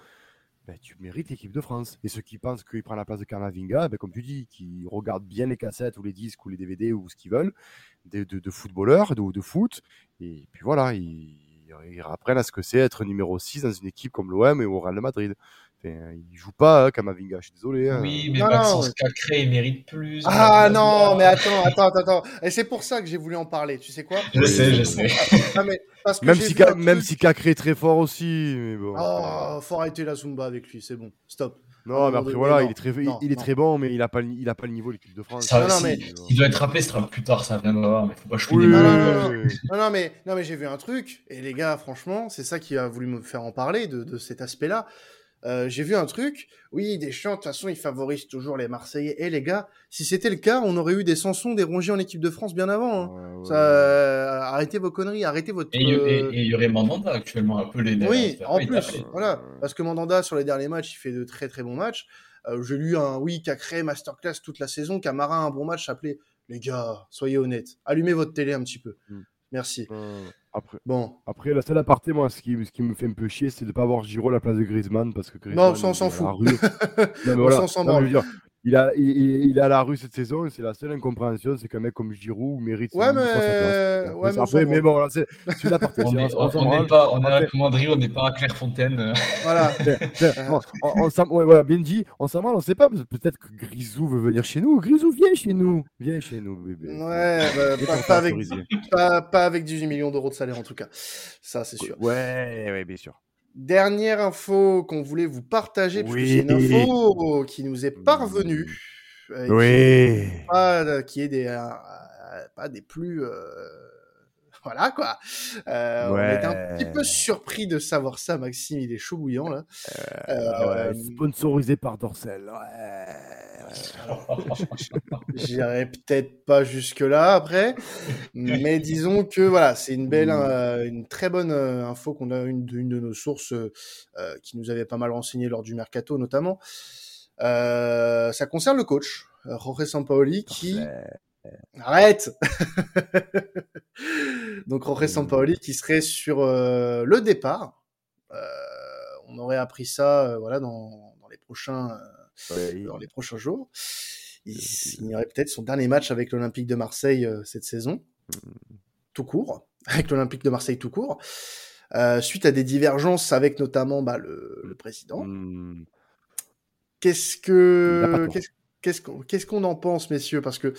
ben, tu mérites l'équipe de France. Et ceux qui pensent qu'il prend la place de Kamavinga, ben, comme tu dis, qui regardent bien les cassettes ou les disques ou les DVD ou ce qu'ils veulent, de, de, footballeurs, de, de foot, et puis voilà, ils, ils apprennent à ce que c'est être numéro 6 dans une équipe comme l'OM et au Real de Madrid. Enfin, il joue pas, hein, Kamavinga, je suis désolé. Hein. Oui, mais non, Maxence Cacré, il mérite plus. Ah non, mais attends, attends, attends. Et c'est pour ça que j'ai voulu en parler, tu sais quoi? Je sais, je sais. même, si même si Cacré est très fort aussi. Mais bon. Oh, faut arrêter la Zumba avec lui, c'est bon, stop. Non, mais après, voilà, il est très, il, est très bon, mais il n'a pas, il a pas le niveau de l'équipe de France. Ça, non, mais... Il doit être rappelé, ce sera plus tard, ça viendra, mais faut pas jouer oui, non, non, mais, non, mais j'ai vu un truc, et les gars, franchement, c'est ça qui a voulu me faire en parler, de, de cet aspect-là. Euh, j'ai vu un truc, oui, Deschamps, de toute façon, il favorise toujours les Marseillais. Et les gars, si c'était le cas, on aurait eu des Sansons, des Rongier en équipe de France bien avant. Hein. Ça, euh, arrêtez vos conneries, arrêtez votre. Et il y aurait Mandanda actuellement, un peu les Oui, en plus, voilà. Parce que Mandanda, sur les derniers matchs, il fait de très très bons matchs. Euh, j'ai lu un, oui, Cacré, Masterclass toute la saison, Camara, un bon match, s'appelait Les gars, soyez honnêtes, allumez votre télé un petit peu. Mm. Merci. Après, bon. après, la seule aparté, moi, ce qui, ce qui me fait un peu chier, c'est de ne pas avoir Giro à la place de Griezmann. Parce que Griezmann, non, ça, on s'en fout. on s'en il a, il, il, a la rue cette saison et c'est la seule incompréhension, c'est qu'un mec comme Giroud mérite. Ouais, mais. Ouais, mais, après, mais bon, c'est la partie. on n'est pas, on est à on n'est pas à Clairefontaine. Voilà. on, on, ouais, voilà, bien dit, on s'en on sait pas. Peut-être que Grisou veut venir chez nous. Grisou, viens chez nous. Viens chez nous, bébé. Ouais, bah, pas, pas, avec, pas, pas, avec 18 millions d'euros de salaire en tout cas. Ça, c'est sûr. Ouais, ouais, bien sûr. Dernière info qu'on voulait vous partager, parce que c'est une info qui nous est parvenue. Euh, oui. Qui, pas, qui est des, euh, pas des plus. Euh, voilà quoi. Euh, On est un petit peu surpris de savoir ça, Maxime. Il est chaud bouillant là. Ouais, sponsorisé par Dorsel. Ouais. J'irai peut-être pas jusque-là après, mais disons que voilà, c'est une belle, mmh. euh, une très bonne euh, info qu'on a une, une, de nos sources euh, qui nous avait pas mal renseigné lors du mercato notamment. ça concerne le coach Jorge Sampaoli qui arrête. Donc Jorge mmh. Sampaoli qui serait sur le départ. on aurait appris ça, voilà, dans, dans les prochains dans les prochains jours. Il signerait peut-être son dernier match avec l'Olympique de Marseille euh, cette saison, mmh. tout court, avec l'Olympique de Marseille tout court, euh, suite à des divergences avec notamment bah, le, président. Mmh. Qu'est-ce que qu'est-ce qu'on en pense, messieurs? Parce que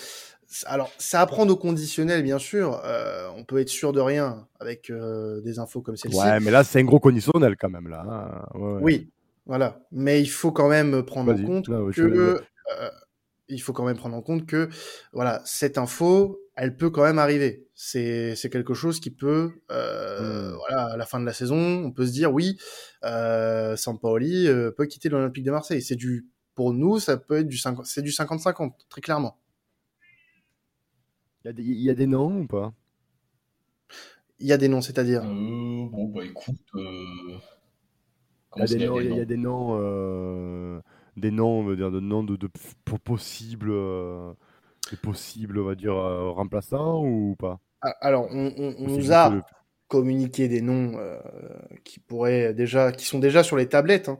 alors, ça apprend au conditionnel, bien sûr. Euh, on peut être sûr de rien avec des infos comme celle-ci. Ouais, mais là, c'est un gros conditionnel quand même, là. Hein. Oui, voilà. Mais il faut quand même prendre en compte que euh, il faut quand même prendre en compte que voilà cette info, elle peut quand même arriver. C'est c'est quelque chose qui peut euh, mmh. voilà à la fin de la saison, on peut se dire oui, euh, Sampaoli euh, peut quitter l'Olympique de Marseille. C'est du pour nous, ça peut être du 50, c'est du 50-50 très clairement. Il y, y, a des noms ou pas? Il y a des noms, c'est-à-dire? bon bah écoute. Il y, a des noms, il y a des noms, euh, des noms, on veut dire, de noms de, de possibles, euh, possibles, on va dire, euh, remplaçants ou pas? Ah, Alors, on, on, on nous a communiqué des noms euh, qui pourraient déjà, qui sont déjà sur les tablettes hein,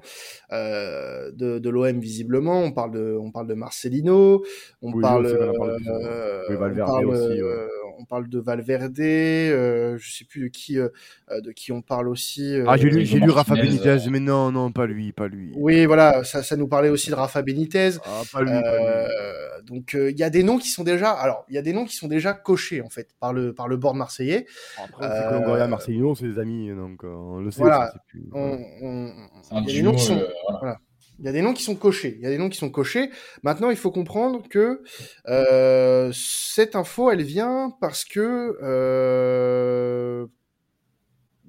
euh, de, de l'OM visiblement. On parle de, on parle de Marcelino, on oui, parle, euh, oui, on parle, aussi, ouais on parle de Valverde, euh, je sais plus de qui, euh, euh, de qui on parle aussi. ah, j'ai lu, j'ai lu Rafa Benitez, mais non, non, pas lui, pas lui. Oui, voilà, ça, ça nous parlait aussi de Rafa Benitez. Ah, pas lui. Donc, il y a des noms qui sont déjà, alors, il y a des noms qui sont déjà cochés en fait par le par le board marseillais. Après, c'est Marcelino, c'est des amis, donc on le sait. Voilà. il y a des noms qui sont, voilà. Il y a des noms qui sont cochés. Il y a des noms qui sont cochés. Maintenant, il faut comprendre que euh, cette info, elle vient parce que euh,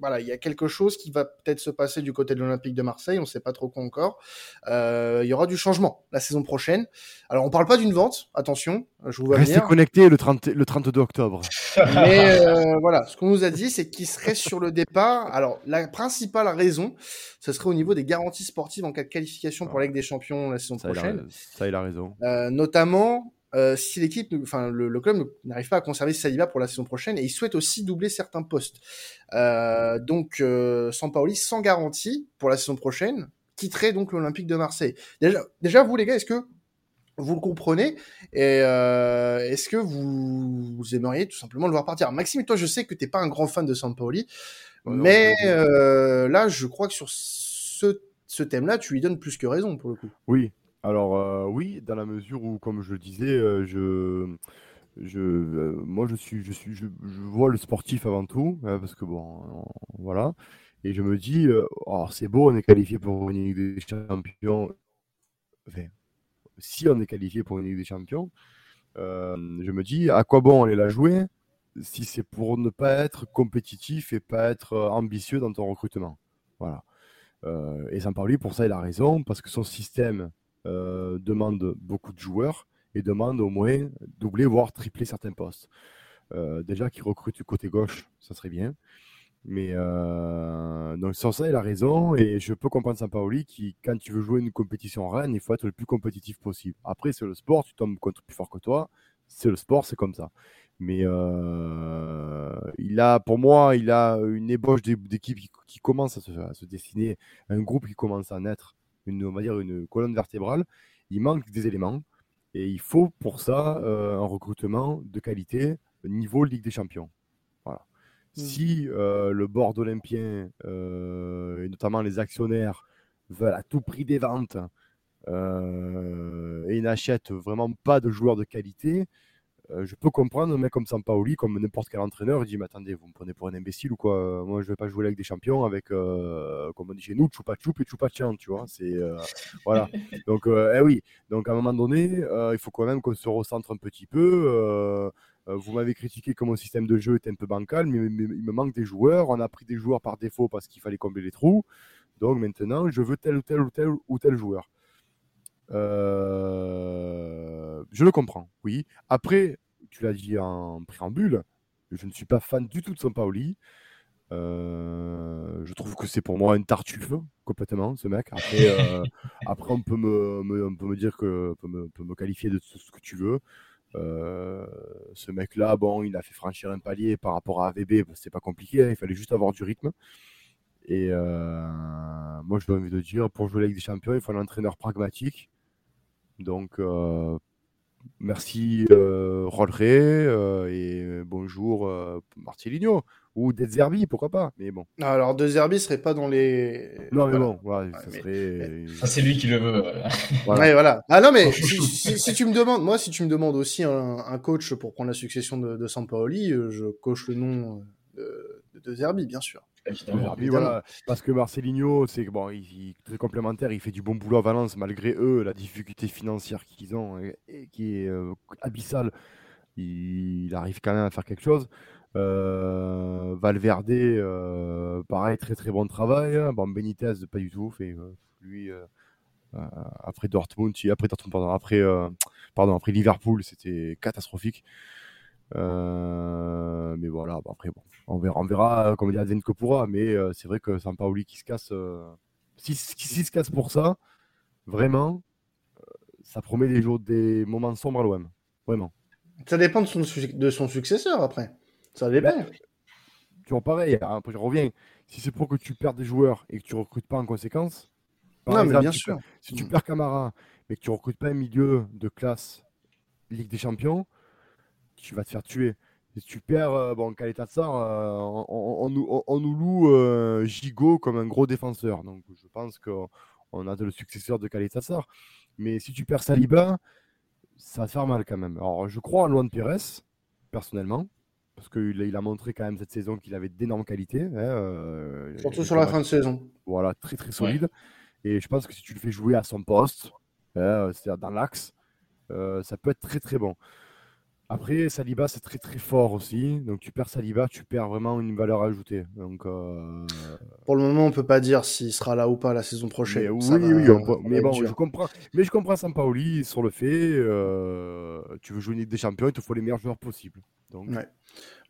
voilà, il y a quelque chose qui va peut-être se passer du côté de l'Olympique de Marseille, on ne sait pas trop quoi encore. Euh, il y aura du changement la saison prochaine. Alors, on parle pas d'une vente, attention, je vous vois Restez connecté le, 30, le 32 octobre. Mais euh, voilà, ce qu'on nous a dit, c'est qu'il serait sur le départ. Alors, la principale raison, ce serait au niveau des garanties sportives en cas de qualification pour la Ligue des Champions la saison prochaine. ça, il a raison. Euh, notamment, euh, si l'équipe, enfin le, club n'arrive pas à conserver Saliba pour la saison prochaine et il souhaite aussi doubler certains postes. Euh, donc euh, Sampaoli sans garantie pour la saison prochaine quitterait donc l'Olympique de Marseille. Déjà, déjà vous les gars, est-ce que vous le comprenez et euh, est-ce que vous, vous, aimeriez tout simplement le voir partir? Maxime, toi, je sais que t'es pas un grand fan de Sampaoli, mais là, je crois que sur ce, ce thème-là, tu lui donnes plus que raison pour le coup. Oui, alors euh, oui, dans la mesure où, comme je le disais, euh, je, je, euh, moi je suis, je suis, je, vois le sportif avant tout, parce que bon, voilà, et je me dis, oh, c'est beau, on est qualifié pour une Ligue des Champions, si on est qualifié pour une Ligue des Champions, je me dis à quoi bon aller la jouer si c'est pour ne pas être compétitif et pas être ambitieux dans ton recrutement? Voilà. et Sampaoli, pour ça, il a raison, parce que son système demande beaucoup de joueurs et demande au moins doubler, voire tripler certains postes. déjà qu'il recrute du côté gauche, ça serait bien. Mais euh, donc sans ça, il a raison et je peux comprendre Sampaoli qui, quand tu veux jouer une compétition reine, il faut être le plus compétitif possible. Après, c'est le sport, tu tombes contre plus fort que toi, c'est le sport, c'est comme ça. Mais euh, il a, pour moi, il a une ébauche d'équipe qui, commence à se, dessiner, un groupe qui commence à naître, une, on va dire une colonne vertébrale. Il manque des éléments et il faut pour ça euh, un recrutement de qualité niveau Ligue des Champions. Mmh. Si euh, le board olympien, euh, et notamment les actionnaires, veulent à tout prix des ventes et n'achètent vraiment pas de joueurs de qualité, je peux comprendre un mec comme Sampaoli, comme n'importe quel entraîneur, il dit Mais attendez, vous me prenez pour un imbécile ou quoi? Moi, je ne vais pas jouer avec des champions avec, comme on dit chez nous, Choupa Choup et Choupa Chan, tu vois? C'est, voilà. Donc, eh oui. Donc, à un moment donné, il faut quand même qu'on se recentre un petit peu. Euh, vous m'avez critiqué que mon système de jeu était un peu bancal, mais, il me manque des joueurs. On a pris des joueurs par défaut parce qu'il fallait combler les trous. Donc maintenant, je veux tel ou tel ou tel ou tel joueur. Euh, je le comprends, oui. Après, tu l'as dit en préambule, je ne suis pas fan du tout de Sampaoli. Euh, je trouve que c'est pour moi une tartuffe complètement ce mec. Après, après on peut me, me, dire que peut me, peut me qualifier de tout ce que tu veux. Euh, ce mec-là, bon, il a fait franchir un palier par rapport à AVB, c'est pas compliqué, hein, il fallait juste avoir du rythme. Et euh, moi, je dois envie de dire, pour jouer avec des champions, il faut un entraîneur pragmatique. Donc, euh, merci euh, et bonjour Marcelinho ou des Zerbi, pourquoi pas Mais bon. Alors De Zerbi serait pas dans les. Non mais bon, ça serait. Ça c'est lui qui le veut. voilà. Ouais, voilà. Ah non mais si, tu me demandes, moi si tu me demandes aussi un, coach pour prendre la succession de, de Sampaoli, euh, je coche le nom de, de Zerbi, bien sûr. voilà, parce que Marcelinho, c'est bon, il, très complémentaire, il fait du bon boulot à Valence malgré eux, la difficulté financière qu'ils ont, et, qui est euh, abyssale. il, arrive quand même à faire quelque chose. Euh, Valverde, euh, pareil, très très bon travail. Hein. Bon, Benitez, pas du tout. Fait, euh, lui, après Dortmund, après Dortmund, pardon, après, pardon, après Liverpool, c'était catastrophique. Mais voilà, après, bon, on verra, on verra comme dit Adven que pourra. Mais c'est vrai que Sampaoli qui se casse, si, si, se casse pour ça, vraiment, ça promet des jours, des moments sombres à l'OM. Vraiment. Ça dépend de son, de son successeur après. Ça dépend. Ben, tu vois, pareil, hein, après je reviens. Si c'est pour que tu perds des joueurs et que tu recrutes pas en conséquence, non, mais bien sûr. si tu perds Camara, mais que tu recrutes pas un milieu de classe Ligue des Champions, tu vas te faire tuer. Si tu perds, euh, bon, euh, on, nous loue Gigot comme un gros défenseur. Donc je pense qu'on a le successeur de Kaletatsar. Mais si tu perds Saliba, ça va te faire mal quand même. Alors je crois en Luan Pires, personnellement parce qu'il il a montré quand même cette saison qu'il avait d'énormes qualités. Hein, euh, Surtout sur la fin de saison. Voilà, très très solide. Et je pense que si tu le fais jouer à son poste, hein, c'est-à-dire dans l'axe, euh, ça peut être très très bon. Après, Saliba, c'est très très fort aussi. Donc tu perds Saliba, tu perds vraiment une valeur ajoutée. Donc, euh, Pour le moment, on peut pas dire s'il sera là ou pas la saison prochaine. oui, oui, mais bon, je comprends. Mais je comprends Sampaoli sur le fait. tu veux jouer une Ligue des Champions, il te faut les meilleurs joueurs possibles. Donc, ouais.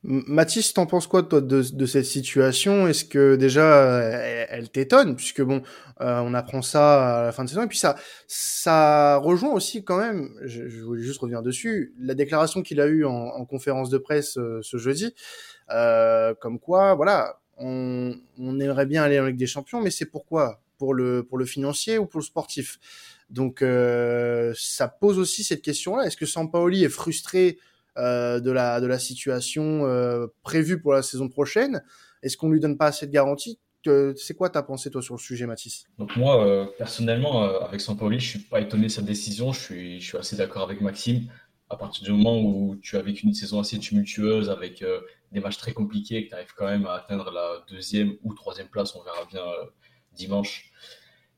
Mathis, t'en penses quoi toi de, de cette situation? Est-ce que déjà elle, t'étonne? Puisque bon, euh, on apprend ça à la fin de saison. Et puis ça, ça rejoint aussi quand même. Je, je voulais juste revenir dessus la déclaration qu'il a eue en, en, conférence de presse euh, ce jeudi, euh, comme quoi, voilà, on, on, aimerait bien aller en Ligue des Champions, mais c'est pourquoi? Pour le pour le financier ou pour le sportif? Donc euh, ça pose aussi cette question-là. Est-ce que Sampaoli est frustré de, la, de la situation euh, prévue pour la saison prochaine. Est-ce qu'on lui donne pas assez de garanties? C'est quoi ta pensée toi sur le sujet, Mathis? Donc moi, euh, personnellement, avec Sampaoli, je suis pas étonné de sa décision. Je suis, je suis assez d'accord avec Maxime. À partir du moment où tu as vécu une saison assez tumultueuse avec des matchs très compliqués et que tu arrives quand même à atteindre la deuxième ou troisième place, on verra bien dimanche,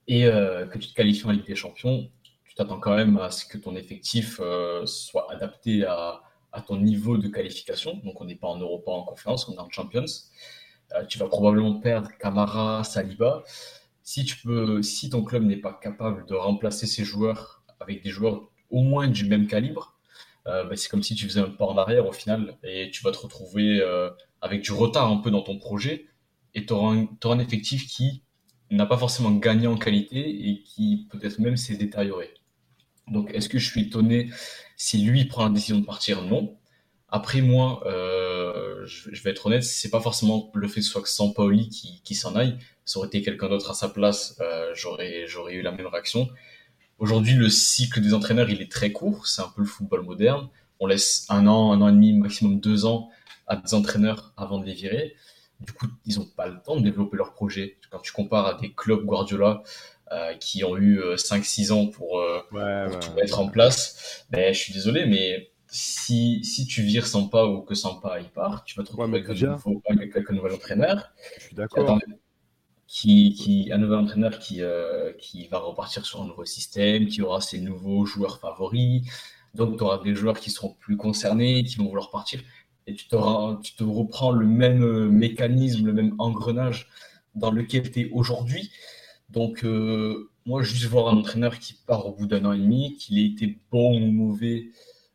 et que tu te qualifies en Ligue des Champions, tu t'attends quand même à ce que ton effectif euh, soit adapté à, ton niveau de qualification. Donc, on n'est pas en Europa en conférence, on est en Champions. Euh, tu vas probablement perdre Camara, Saliba. Si, tu ton club n'est pas capable de remplacer ces joueurs avec des joueurs au moins du même calibre, euh, bah, c'est comme si tu faisais un pas en arrière au final et tu vas te retrouver avec du retard un peu dans ton projet et tu auras, un effectif qui n'a pas forcément gagné en qualité et qui peut-être même s'est détérioré. Donc, est-ce que je suis étonné si lui prend la décision de partir? Non. Après, moi, euh, je, vais être honnête, c'est pas forcément le fait que ce soit que Sampaoli qui, qui s'en aille. Ça aurait été quelqu'un d'autre à sa place, euh, j'aurais, j'aurais eu la même réaction. Aujourd'hui, le cycle des entraîneurs, il est très court. C'est un peu le football moderne. On laisse un an, un an et demi, maximum deux ans à des entraîneurs avant de les virer. Du coup, ils n'ont pas le temps de développer leur projet. Quand tu compares à des clubs Guardiola, qui ont eu 5-6 euh, ans pour, euh, tout mettre en place. Mais je suis désolé, mais si, si tu vires Sampa ou que Sampa y part, tu vas te retrouver avec, un nouvel entraîneur. Je suis d'accord. Qui, qui, un nouvel entraîneur qui, qui va repartir sur un nouveau système, qui aura ses nouveaux joueurs favoris. Donc, tu auras des joueurs qui seront plus concernés, qui vont vouloir partir. Et tu, tu te reprends le même mécanisme, le même engrenage dans lequel tu es aujourd'hui. Donc, euh, moi, juste voir un entraîneur qui part au bout d'un an et demi, qu'il ait été bon ou mauvais,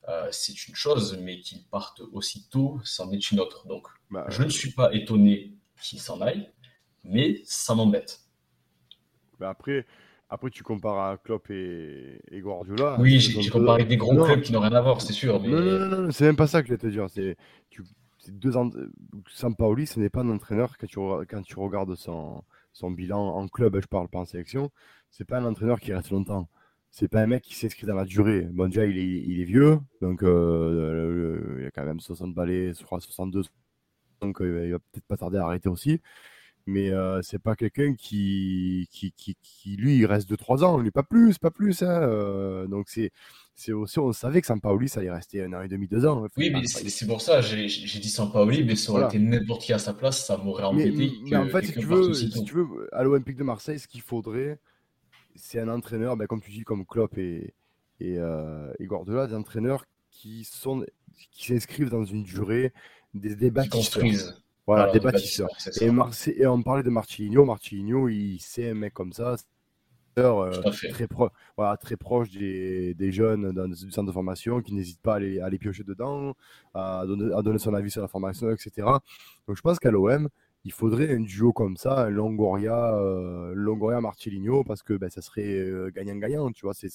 euh, c'est une chose, mais qu'il parte aussitôt, c'en est une autre. Donc, bah, je ne suis pas étonné qu'il s'en aille, mais ça m'embête. Bah, après, après, tu compares à Klopp et, Guardiola. Oui, j'ai comparé des gros clubs qui n'ont rien à voir, c'est sûr. Non, non, non, c'est même pas ça que je vais te dire. C'est deux ans. Sampaoli, ce n'est pas un entraîneur quand tu, quand tu regardes son son bilan en club, je parle pas en sélection, c'est pas un entraîneur qui reste longtemps. C'est pas un mec qui s'inscrit dans la durée. Bon, déjà, il est, il est vieux, donc euh, il a quand même 60 balais, 62, donc euh, il va peut-être pas tarder à arrêter aussi. Mais euh, c'est pas quelqu'un qui qui, qui, lui, il reste 2-3 ans, il pas plus, pas plus. Hein, donc c'est c'est aussi, on savait que Sampaoli, ça allait rester un an et demi, deux ans. Oui, mais c'est pour ça, j'ai dit Sampaoli, mais ça aurait été n'importe qui à sa place, ça m'aurait embêté. Mais, en fait, si tu, veux, si tu veux, à l'Olympique de Marseille, ce qu'il faudrait, c'est un entraîneur, ben, comme tu dis, comme Klopp et, et, euh, et des entraîneurs qui sont qui s'inscrivent dans une durée, des qui construisent. Voilà, des bâtisseurs. Et, et, on parlait de Martinho. Martinho, il sait un mec comme ça, euh, très, voilà, très proche des, des, jeunes dans du centre de formation qui n'hésitent pas à les, à les, piocher dedans, à donner, à donner, son avis sur la formation, etc. Donc je pense qu'à l'OM, il faudrait un duo comme ça, un Longoria, euh, Longoria Marcelinho, parce que ben, ça serait euh, gagnant-gagnant, tu vois. C'est,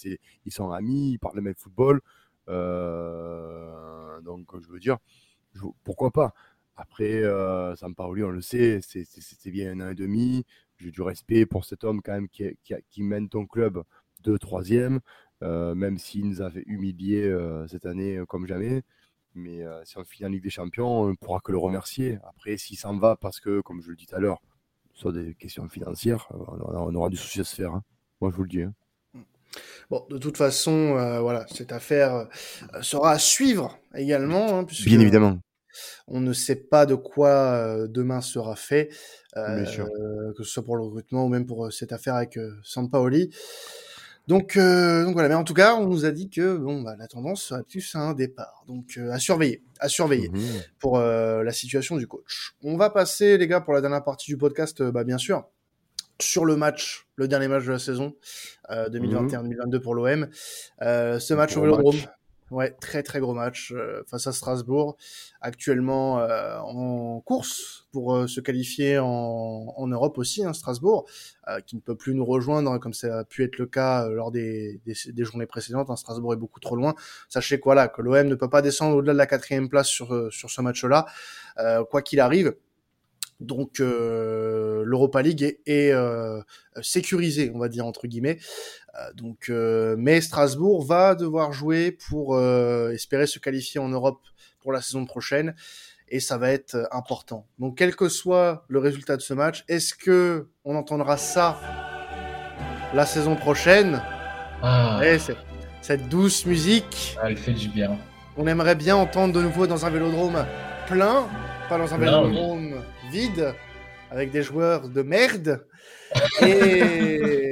ils sont amis, ils parlent le même football. Euh, donc je veux dire, pourquoi pas? Après, euh, Sampaoli, on le sait, c'est bien un an et demi j'ai du respect pour cet homme quand même qui, qui, mène ton club de troisième, euh, même s'il nous avait humilié euh, cette année euh, comme jamais. Mais si on finit en Ligue des Champions, on ne pourra que le remercier. Après, s'il s'en va parce que, comme je le dis tout à l'heure, soit des questions financières, on aura du souci à se faire. Hein. Moi, je vous le dis. Hein. Bon, de toute façon, voilà, cette affaire sera à suivre également. Hein, Bien évidemment. On ne sait pas de quoi demain sera fait, que ce soit pour le recrutement ou même pour cette affaire avec Sampaoli. Donc, donc voilà, mais en tout cas, on nous a dit que bon, bah, la tendance serait plus à un départ. Donc à surveiller, à surveiller mmh pour la situation du coach. On va passer, les gars, pour la dernière partie du podcast, bah, bien sûr, sur le match, le dernier match de la saison 2021-2022 mmh pour l'OM. ce match au Vélodrome. Ouais, très très gros match euh, face à Strasbourg, actuellement euh, en course pour euh, se qualifier en, en, Europe aussi, hein, Strasbourg, qui ne peut plus nous rejoindre comme ça a pu être le cas lors des, des, des journées précédentes. Hein, Strasbourg est beaucoup trop loin. Sachez que voilà que l'OM ne peut pas descendre au-delà de la quatrième place sur sur ce match-là, quoi qu'il arrive. Donc euh, l'Europa League est, est euh, sécurisée, on va dire entre guillemets. Euh, donc, mais Strasbourg va devoir jouer pour espérer se qualifier en Europe pour la saison prochaine, et ça va être important. Donc quel que soit le résultat de ce match, est-ce que on entendra ça la saison prochaine? Ah. cette, douce musique. Ah, elle fait du bien. On aimerait bien entendre de nouveau dans un vélodrome plein, pas dans un vélodrome vide avec des joueurs de merde. Et,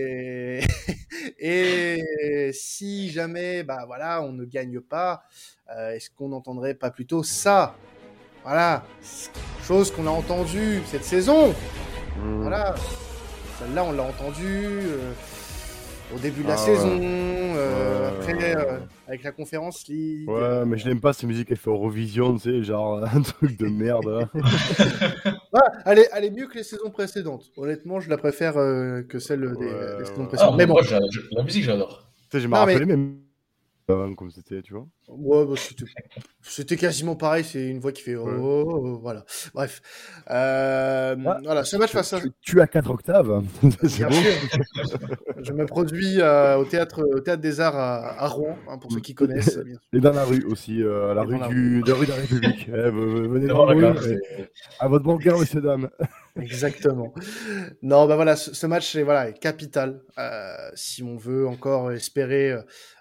et si jamais, bah voilà, on ne gagne pas, euh, est-ce qu'on n'entendrait pas plutôt ça? Voilà, chose qu'on a entendue cette saison. Mmh. Voilà, celle-là, on l'a entendue euh, au début de la Ah, saison, ouais. euh, Ouais, après, ouais, euh, avec la conférence League. Ouais, mais je l'aime pas, ces musiques qu'elle fait Eurovision, tu sais, genre un truc de merde. Ouais, elle, est, elle est mieux que les saisons précédentes. Honnêtement, je la préfère euh, que celle des, Ouais, des saisons précédentes. Ah, mais bon, moi, j'a- je- la musique, j'adore. Tu sais, je me Non, mais- même avant comme c'était, tu vois. Ouais, bah, c'était- c'était quasiment pareil. C'est une voix qui fait oh, Ouais. oh, oh, voilà. Bref, Euh, Ah, voilà, ce match face à. Tu, tu as 4 octaves. c'est Bien bon. sûr. Je me produis euh, au théâtre, au théâtre des Arts à, à Rouen, hein, pour ceux qui connaissent. bien sûr. Et dans la rue aussi, euh, la Et dans rue la du, de la rue de la République. Eh, ve- ve- venez dans la rue, à votre bon cœur, messieurs, dames. Exactement. Non, bah voilà, ce, match est voilà est capital euh, si on veut encore espérer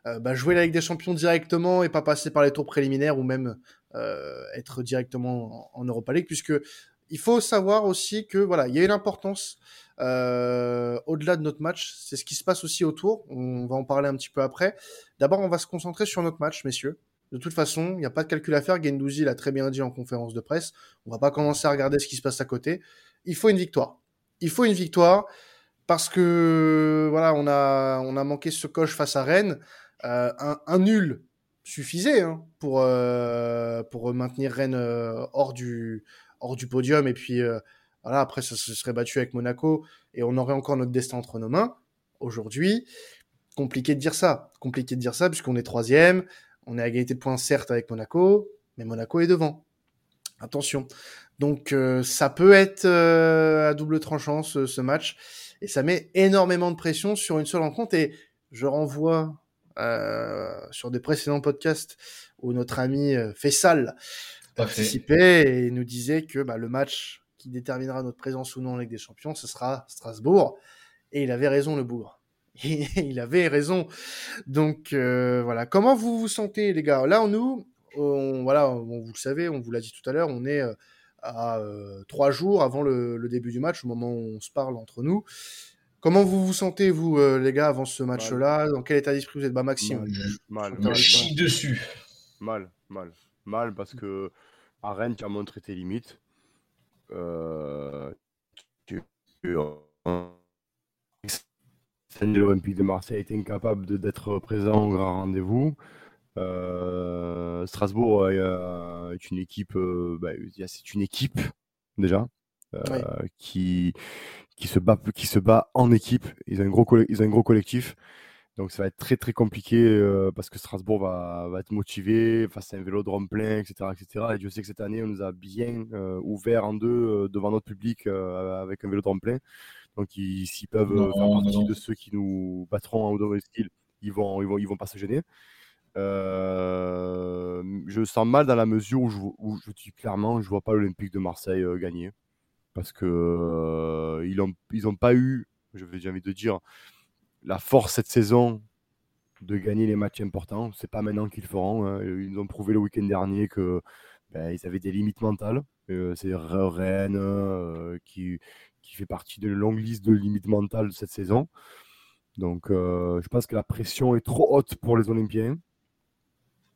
euh, bah, jouer la Ligue des Champions directement et pas passer par les tours préliminaires ou même euh, être directement en, Europa League, puisque il faut savoir aussi que voilà, il y a une importance au-delà de notre match. C'est ce qui se passe aussi autour. On va en parler un petit peu après. D'abord, on va se concentrer sur notre match, messieurs. De toute façon, il n'y a pas de calcul à faire. Gendouzi l'a très bien dit en conférence de presse. On va pas commencer à regarder ce qui se passe à côté. Il faut une victoire. Il faut une victoire parce que voilà, on a on a manqué ce coche face à Rennes. Euh, un, nul suffisait hein, pour euh, pour maintenir Rennes euh, hors du hors du podium et puis voilà après ça se serait battu avec Monaco et on aurait encore notre destin entre nos mains. Aujourd'hui, compliqué de dire ça, compliqué de dire ça puisqu'on est troisième, on est à égalité de points certes avec Monaco, mais Monaco est devant. Attention. Donc euh, ça peut être euh, à double tranchant ce, ce match et ça met énormément de pression sur une seule rencontre et je renvoie euh, sur des précédents podcasts où notre ami Fessal fait. participait et nous disait que bah, le match qui déterminera notre présence ou non en Ligue des Champions, ce sera Strasbourg. Et il avait raison, le bougre. il avait raison. Donc euh, voilà. Comment vous vous sentez, les gars? Là, nous, on, voilà, on, vous le savez, on vous l'a dit tout à l'heure, on est euh, à euh, trois jours avant le, le, début du match, au moment où on se parle entre nous. Comment vous vous sentez, vous, euh, les gars, avant ce match-là? Dans quel état d'esprit vous êtes? Bah, Maxime. Mal. Je me chie dessus. Mal, mal. Mal parce que à Rennes, tu as montré tes limites. Euh, tu, euh, l'Olympique de Marseille a été incapable d'être présent au grand rendez-vous. Euh, Strasbourg euh, est une équipe, euh, bah, c'est une équipe déjà Ouais. qui qui se bat qui se bat en équipe. Ils ont un gros ils ont un gros collectif. Donc ça va être très très compliqué parce que Strasbourg va, va être motivé face à un vélodrome plein, etc., etc. Et je sais que cette année, on nous a bien ouvert en deux devant notre public avec un vélodrome plein. Donc ils- s'ils peuvent Non, faire partie non. de ceux qui nous battront en style, ils vont, ils vont, ils vont pas se gêner. Euh, je sens mal dans la mesure où je, dis clairement, je vois pas l'Olympique de Marseille euh, gagner parce que euh, ils ont, ils ont pas eu, j'ai envie de dire, la force cette saison de gagner les matchs importants. C'est pas maintenant qu'ils le feront. hein. Ils ont prouvé le week-end dernier que ben, ils avaient des limites mentales. Euh, c'est Re- Rennes qui, qui fait partie d'une longue liste de limites mentales de cette saison. Donc, je pense que la pression est trop haute pour les Olympiens.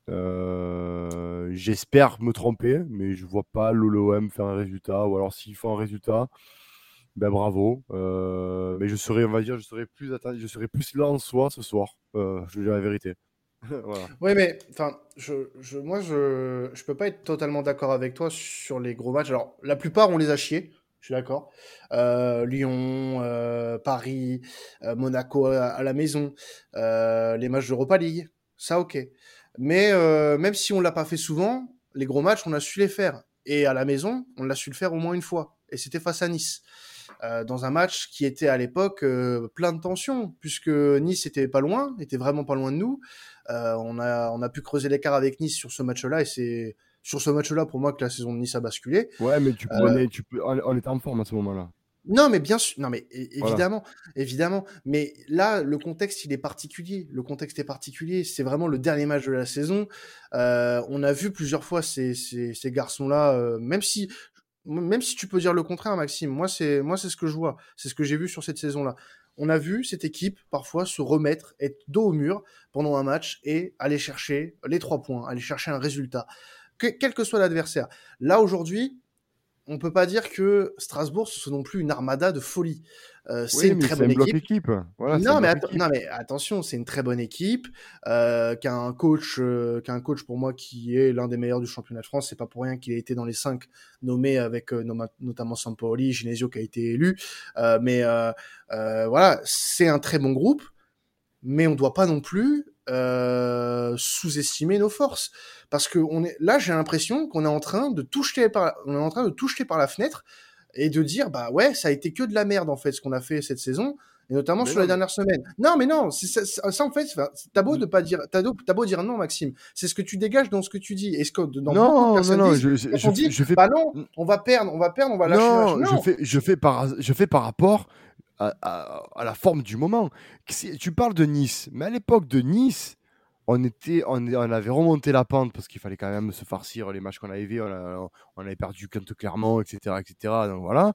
Euh, J'espère me tromper, mais je vois pas l'OM faire un résultat. Ou alors, s'ils font un résultat, ben bravo. Euh, mais je serais, on va dire, je serais plus atta- je serais plus là en soi ce soir. Euh, je dire la vérité. Oui, mais enfin, moi, je, je peux pas être totalement d'accord avec toi sur les gros matchs. Alors, la plupart, on les a chiés. Je suis d'accord. Euh, Lyon, Paris, Monaco à, à la maison, les matchs d'Europa League, ça, ok. Mais euh, même si on l'a pas fait souvent, les gros matchs, on a su les faire. Et à la maison, on l'a su le faire au moins une fois. Et c'était face à Nice. Euh, dans un match qui était à l'époque euh, plein de tensions, puisque Nice était pas loin, était vraiment pas loin de nous. Euh, on, a, on a pu creuser l'écart avec Nice sur ce match-là, et c'est sur ce match-là pour moi que la saison de Nice a basculé. Ouais, mais tu prenais, tu peux, on, on était en forme à ce moment-là. Non, mais bien sûr, non, mais Voilà. évidemment, évidemment. Mais là, le contexte, il est particulier. Le contexte est particulier. C'est vraiment le dernier match de la saison. Euh, on a vu plusieurs fois ces, ces, ces garçons-là, euh, même si, même si tu peux dire le contraire, Maxime. Moi, c'est, moi, c'est ce que je vois. C'est ce que j'ai vu sur cette saison-là. on a vu cette équipe parfois se remettre, être dos au mur pendant un match et aller chercher les trois points, aller chercher un résultat, quel que soit l'adversaire. Là aujourd'hui, on peut pas dire que Strasbourg ce soit non plus une armada de folie. Euh, c'est une très bonne équipe. non, mais non, mais attention, c'est une très bonne équipe euh, qui a un coach, euh, qui a un coach pour moi qui est l'un des meilleurs du championnat de France. C'est pas pour rien qu'il a été dans les cinq nommés avec euh, notamment Sampaoli, Genesio qui a été élu. Mais voilà, c'est un très bon groupe, mais on doit pas non plus sous-estimer nos forces parce que on est là, j'ai l'impression qu'on est en train de tout jeter par, on est en train de tout jeter par la fenêtre et de dire bah ouais ça a été que de la merde en fait ce qu'on a fait cette saison et notamment sur les dernières semaines. Non mais non, ça, ça, en fait t'as beau de pas dire t'as beau, dire non Maxime, c'est ce que tu dégages dans ce que tu dis. Est-ce que dans non non non, je, je, dit je fais bah non, on va perdre, on va perdre, on va lâcher. Non, non. je fais je fais par je fais par rapport à, la forme du moment. Tu parles de Nice, mais à l'époque de Nice, on, était, on, avait remonté la pente parce qu'il fallait quand même se farcir les matchs qu'on avait vus. On, avait perdu contre Clermont, etc. etc. donc voilà.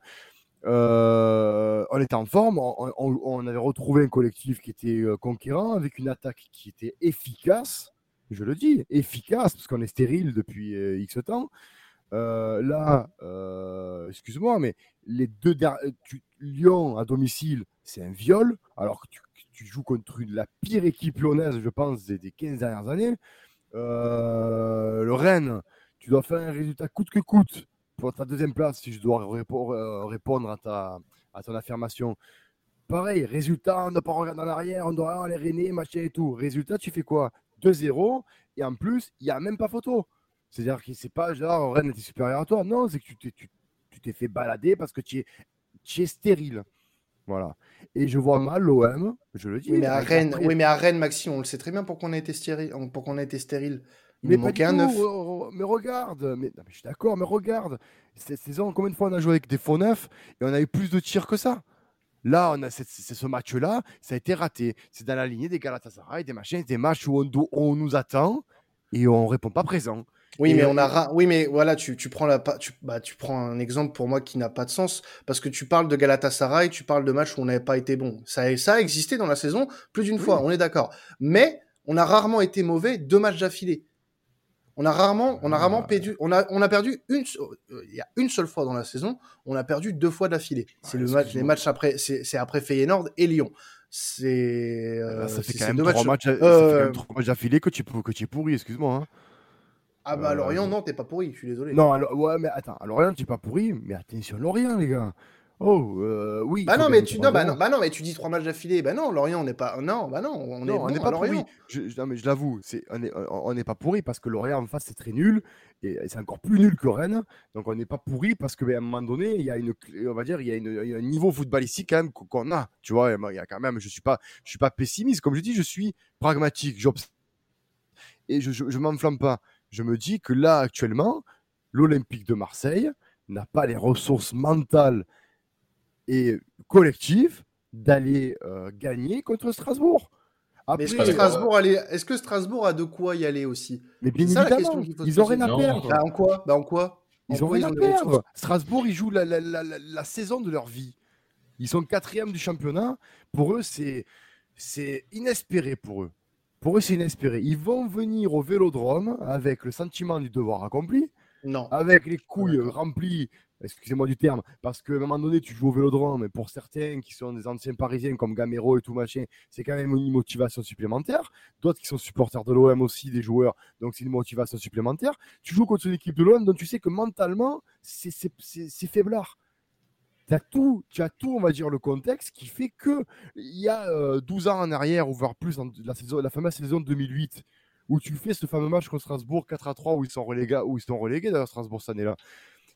Euh, on était en forme. On, avait retrouvé un collectif qui était euh, conquérant avec une attaque qui était efficace. Je le dis, efficace parce qu'on est stérile depuis euh, X temps. Là, excuse-moi, mais les deux derniers. Lyon à domicile, c'est un viol, alors que tu tu joues contre la pire équipe lyonnaise, je pense, des, 15 dernières années. Euh, le Rennes, tu dois faire un résultat coûte que coûte pour ta deuxième place, si je dois euh, répondre à, ta, à ton affirmation. Pareil, résultat, on ne pas regarder en arrière, on doit aller Rennes, machin et tout. Résultat, tu fais quoi? 2-0, et en plus, il n'y a même pas photo. C'est-à-dire que c'est pas genre Rennes était supérieur à toi. Non, c'est que tu t'es, tu, t'es fait balader parce que tu es, tu es stérile. Voilà. Et je vois mal l'OM, je le dis. Oui, mais à Rennes, oui, mais à Rennes, Maxime, on le sait très bien pourquoi on a été stérile. Pour qu'on a été stérile. Il mais manquait un neuf. Mais regarde, mais, je suis d'accord, mais regarde. Cette saison, combien de fois on a joué avec des faux neufs et on a eu plus de tirs que ça? Là, on a c'est ce match-là, ça a été raté. C'est dans la lignée des Galatasaray, des machins, des matchs où on, on nous attend et on répond pas présent. Oui, mais on a, oui, mais voilà, tu, tu prends la, tu, bah, tu prends un exemple pour moi qui n'a pas de sens parce que tu parles de Galatasaray, tu parles de matchs où on n'avait pas été bon. Ça, ça a existé dans la saison plus d'une fois, on est d'accord. Mais on a rarement été mauvais deux matchs d'affilée. On a rarement, on a rarement ah. perdu, on a, on a perdu une, il y a une seule fois dans la saison, on a perdu deux fois d'affilée. C'est le match, les matchs après, c'est après Feyenoord et Lyon. C'est, euh, ça fait quand même trois matchs, euh... matchs d'affilée que tu, que tu es pourri, excuse-moi. Hein. Ah bah Lorient, non, t'es pas pourri, je suis désolé. Non, alors, ouais, mais attends, à Lorient, t'es pas pourri, mais attention, Lorient, les gars. Oh, euh, oui. Bah non, mais tu, non, bah, non, bah non, mais tu dis trois matchs d'affilée. Bah non, Lorient, on n'est pas. Non, bah non, on est, on pas pourri. Je, non, mais je l'avoue, c'est, on n'est on est pas pourri parce que Lorient en face, c'est très nul. Et c'est encore plus nul que Rennes. Donc on n'est pas pourri parce qu'à un moment donné, il y a une, on va dire, il y a, une, il y a un niveau footballistique quand même qu'on a. Tu vois, il y a quand même, je suis pas, je suis pas pessimiste. Comme je dis, je suis pragmatique. Et je, je, je m'enflamme pas je me dis que là, actuellement, l'Olympique de Marseille n'a pas les ressources mentales et collectives d'aller euh, gagner contre Strasbourg. est-ce que, Strasbourg est que Strasbourg a de quoi y aller aussi? Mais bien évidemment, ils ont rien à perdre. Bah, en quoi, bah, en quoi? Ils ont rien à perdre. Strasbourg, ils jouent la, la, saison de leur vie. Ils sont quatrième du championnat. Pour eux, c'est inespéré pour eux. Pour eux, c'est inespéré. Ils vont venir au vélodrome avec le sentiment du devoir accompli. Non. Avec les couilles remplies, excusez-moi du terme, parce qu'à un moment donné, tu joues au vélodrome, mais pour certains qui sont des anciens parisiens comme Gamero et tout machin, c'est quand même une motivation supplémentaire. D'autres qui sont supporters de l'OM aussi, des joueurs, donc c'est une motivation supplémentaire. Tu joues contre une équipe de l'OM, donc tu sais que mentalement, c'est faiblard as tout, tu as tout, on va dire, le contexte qui fait que il y a 12 euh, ans en arrière, ou voire plus, la, saison, la fameuse saison de 2008, où tu fais ce fameux match contre Strasbourg 4 à 3, où ils sont relégués, où ils sont relégués d'ailleurs Strasbourg cette année-là.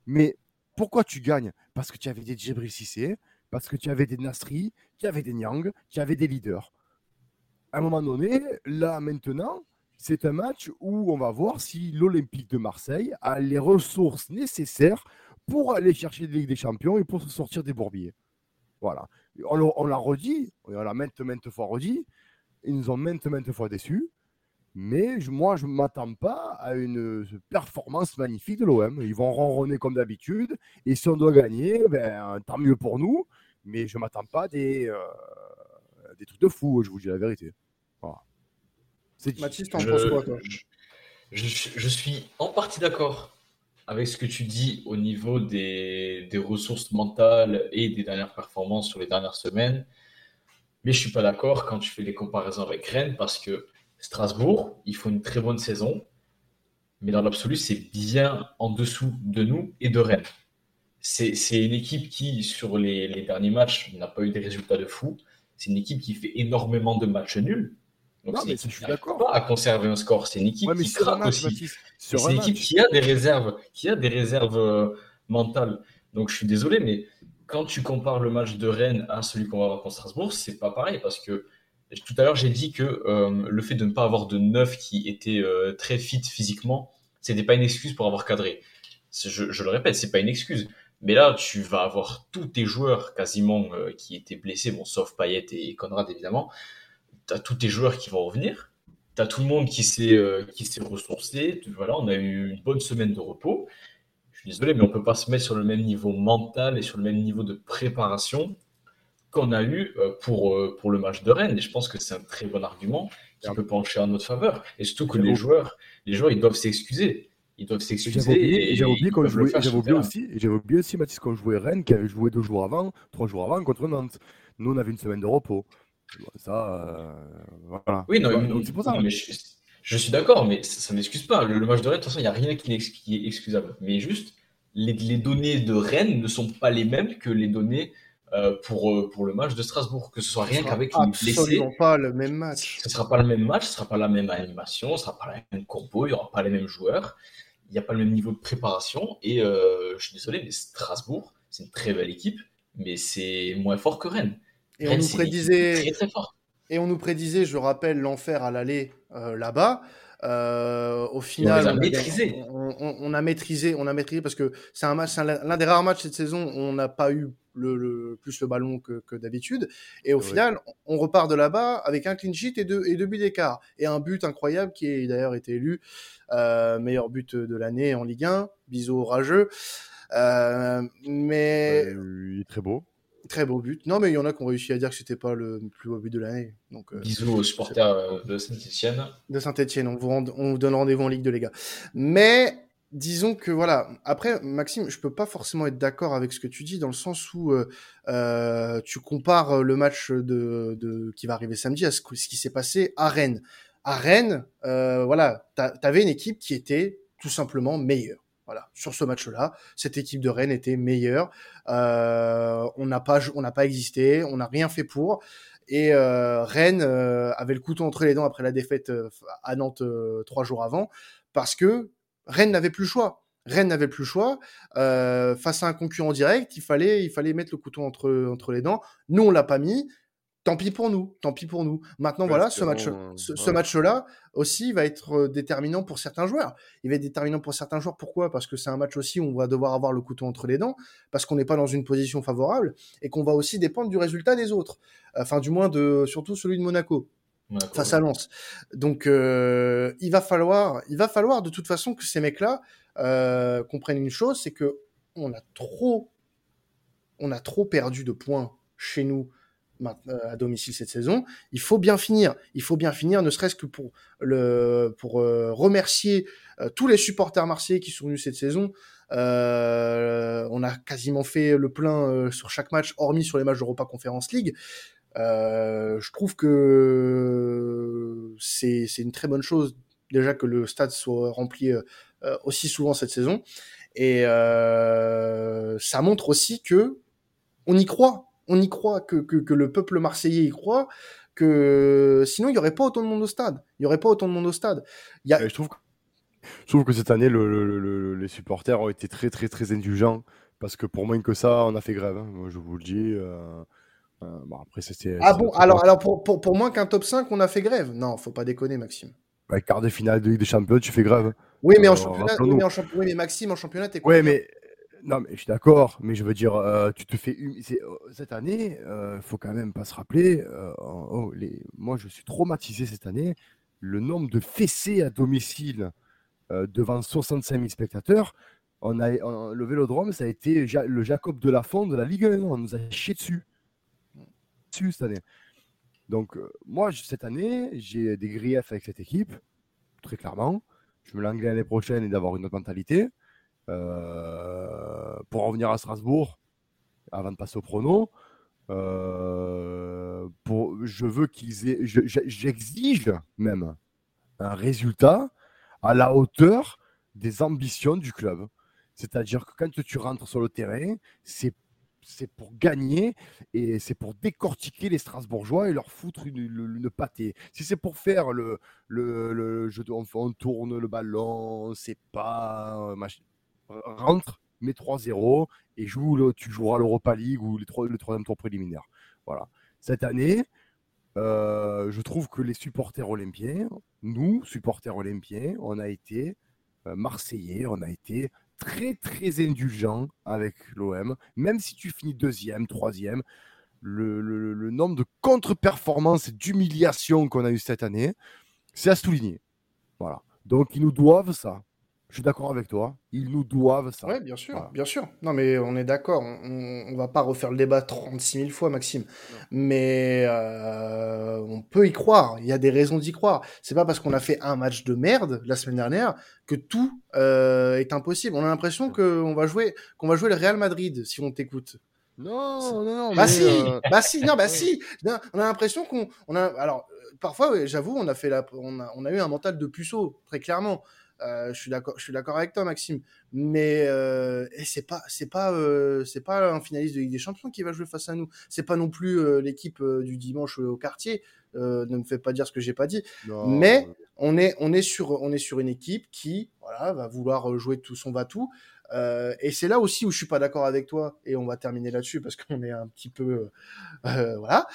Mais pourquoi tu gagnes? Parce que tu avais des Djibril Cissé, parce que tu avais des Nasri, tu avais des Nyang, tu avais des leaders. À un moment donné, là maintenant, c'est un match où on va voir si l'Olympique de Marseille a les ressources nécessaires pour aller chercher des Ligue des Champions et pour se sortir des bourbiers. Voilà. On, l'a redit, on l'a maintes, maintes fois redit, ils nous ont maintes, maintes fois déçus, mais moi, je ne m'attends pas à une performance magnifique de l'OM. Ils vont ronronner comme d'habitude, et si on doit gagner, ben, tant mieux pour nous, mais je m'attends pas des, euh, des trucs de fou, je vous dis la vérité. Voilà. Mathis, t'en penses quoi, toi? Je, je, suis en partie d'accord avec ce que tu dis au niveau des, ressources mentales et des dernières performances sur les dernières semaines. Mais je suis pas d'accord quand tu fais les comparaisons avec Rennes parce que Strasbourg, il faut une très bonne saison. Mais dans l'absolu, c'est bien en dessous de nous et de Rennes. C'est une équipe qui, sur les, les derniers matchs, n'a pas eu des résultats de fou. C'est une équipe qui fait énormément de matchs nuls. Donc c'est je suis d'accord. Pas à conserver un score. C'est une équipe qui craque aussi. C'est une équipe qui a des réserves, qui a des réserves euh, mentales. Donc je suis désolé, mais quand tu compares le match de Rennes à celui qu'on va avoir contre Strasbourg, c'est pas pareil parce que tout à l'heure j'ai dit que euh, le fait de ne pas avoir de neuf qui était euh, très fit physiquement, c'était pas une excuse pour avoir cadré. Je, je le répète, c'est pas une excuse. Mais là, tu vas avoir tous tes joueurs quasiment qui étaient blessés, bon, sauf Payet et Conrad évidemment tu as tous tes joueurs qui vont revenir, tu as tout le monde qui s'est euh, ressourcé. Voilà, on a eu une bonne semaine de repos. Je suis désolé, mais on peut pas se mettre sur le même niveau mental et sur le même niveau de préparation qu'on a eu euh, pour, euh, pour le match de Rennes. Et je pense que c'est un très bon argument qui peut pencher en notre faveur. Et surtout que les joueurs, les joueurs, ils doivent s'excuser. Ils doivent s'excuser. J'avais oublié, quand jouais, oublié aussi, j'avais oublié aussi, Mathis, quand je jouais Rennes, qui avait joué deux jours avant, trois jours avant contre Nantes. Nous, on avait une semaine de repos. Ça, euh, voilà. Oui, non, c'est pour ça. mais je, suis d'accord, mais ça, n'excuse pas. Le, match de Rennes, de toute façon, il n'y a rien qui, est excusable. Mais juste, les, données de Rennes ne sont pas les mêmes que les données euh, pour, euh, pour le match de Strasbourg. Que ce soit rien qu'avec les blessés. Absolument pas le même match. Ce ne sera pas le même match, ce ne sera pas la même animation, ce ne sera pas la même compo, il n'y aura pas les mêmes joueurs. Il n'y a pas le même niveau de préparation. Et je suis désolé, mais Strasbourg, c'est une très belle équipe, mais c'est moins fort que Rennes. Et on nous prédisait. Et on nous prédisait, je rappelle, l'enfer à l'aller euh, là-bas. Euh, au final, on, a maîtrisé. On, a maîtrisé, on a maîtrisé parce que c'est un match, l'un des rares matchs cette saison où on n'a pas eu le, plus le ballon que, d'habitude. Et au final, on repart de là-bas avec un clean sheet et deux, et deux buts d'écart et un but incroyable qui a d'ailleurs été élu euh, meilleur but de l'année en Ligue 1. Bisous rageux. mais il est très beau. Très beau but. Non, mais il y en a qui ont réussi à dire que c'était pas le plus beau but de l'année. Donc, euh, Bisous aux supporters euh, de Saint-Etienne. De Saint-Etienne, on vous, on donne rendez-vous en Ligue de les gars. Mais disons que voilà. Après, Maxime, je peux pas forcément être d'accord avec ce que tu dis dans le sens où euh, tu compares le match de, de, qui va arriver samedi à ce, ce qui s'est passé à Rennes. À Rennes, voilà, tu avais une équipe qui était tout simplement meilleure. Sur ce match-là, cette équipe de Rennes était meilleure. Euh, on n'a pas, existé, on n'a rien fait pour. Et euh, Rennes euh, avait le couteau entre les dents après la défaite à Nantes trois jours avant, parce que Rennes n'avait plus le choix. Rennes n'avait plus le choix. face à un concurrent direct, il fallait, mettre le couteau entre, entre les dents. Nous, on l'a pas mis tant pis pour nous, tant pis pour nous. Maintenant, voilà, ce match, ce, match-là aussi va être euh, déterminant pour certains joueurs. Il va être déterminant pour certains joueurs. Pourquoi? Parce que c'est un match aussi où on va devoir avoir le couteau entre les dents, parce qu'on n'est pas dans une position favorable et qu'on va aussi dépendre du résultat des autres. Enfin, du moins de, surtout celui de Monaco. face à Lens. Donc, euh, il va falloir, il va falloir de toute façon que ces mecs-là euh, comprennent une chose, c'est que on a trop, on a trop perdu de points chez nous à domicile cette saison. Il faut bien finir. Il faut bien finir, ne serait-ce que pour le pour euh, remercier euh, tous les supporters marseillais qui sont venus cette saison. on a quasiment fait le plein sur chaque match, hormis sur les matchs d'Europa Conference League. je trouve que c'est c'est une très bonne chose déjà que le stade soit rempli aussi souvent cette saison. Et ça montre aussi que on y croit on y croit, que, que, le peuple marseillais y croit, que sinon il y aurait pas autant de monde au stade. Il y aurait pas autant de monde au stade. Il y a... je, trouve que, je trouve que cette année, le, les supporters ont été très très très indulgents parce que pour moins que ça, on a fait grève. Hein. Moi, je vous le dis. Euh, euh, bon, après, c'était. Ah bon Alors, alors pour, pour, pour moins qu'un top 5, on a fait grève? Non, faut pas déconner, Maxime. Bah, quart de finale de Ligue des Champions, tu fais grève. Oui, mais en championnat, oui, mais, en oui, mais Maxime, en championnat, t'es quoi Ouais, mais non, mais je suis d'accord, mais je veux dire, euh, tu te fais. Euh, cette année, il euh, faut quand même pas se rappeler. Oh, les... Moi, je suis traumatisé cette année. Le nombre de fessées à domicile devant 65 000 spectateurs. On a, le vélodrome, ça a été le Jacob de la de la Ligue 1. On nous a chié dessus. dessus cette année. Donc, moi, cette année, j'ai des griefs avec cette équipe, très clairement. Je me l'anglais l'année prochaine et d'avoir une autre mentalité. Pour revenir à Strasbourg, avant de passer au prono, pour, je veux qu'ils aient, j'exige même un résultat à la hauteur des ambitions du club. C'est-à-dire que quand tu rentres sur le terrain, c'est pour gagner et c'est pour décortiquer les Strasbourgeois et leur foutre une, une, pâtée. Si c'est pour faire le, jeu, on, on, tourne le ballon, c'est pas rentre, mets 3-0 et joue le, tu joueras l'Europa League ou le troisième tour préliminaire. Voilà. Cette année, euh, je trouve que les supporters olympiens, nous, supporters olympiens, on a été euh, marseillais, on a été très très indulgents avec l'OM. Même si tu finis deuxième, troisième, le, le nombre de contre-performances et d'humiliations qu'on a eu cette année, c'est à souligner. Voilà. Donc ils nous doivent ça. Je suis d'accord avec toi. Ils nous doivent ça. Oui, bien sûr, bien sûr. Non, mais on est d'accord. On, ne va pas refaire le débat 36 000 fois, Maxime. Mais euh, on peut y croire. Il y a des raisons d'y croire. C'est pas parce qu'on a fait un match de merde la semaine dernière que tout euh, est impossible. On a l'impression qu'on va jouer, qu'on va jouer le Real Madrid si on t'écoute. Non, non, non. Bah si, euh, bah si, non, bah si. on a l'impression qu'on, on a, alors parfois, j'avoue, on a fait la, on a, on a eu un mental de puceau très clairement. Euh, je suis d'accord, je suis d'accord avec toi, Maxime. Mais euh, c'est pas, c'est pas, euh, c'est pas un finaliste de Ligue des Champions qui va jouer face à nous. C'est pas non plus euh, l'équipe du dimanche au quartier. ne me fais pas dire ce que j'ai pas dit. Mais on est, on est sur, on est sur une équipe qui, voilà, va vouloir jouer tout son va tout. et c'est là aussi où je suis pas d'accord avec toi. Et on va terminer là-dessus parce qu'on est un petit peu, voilà.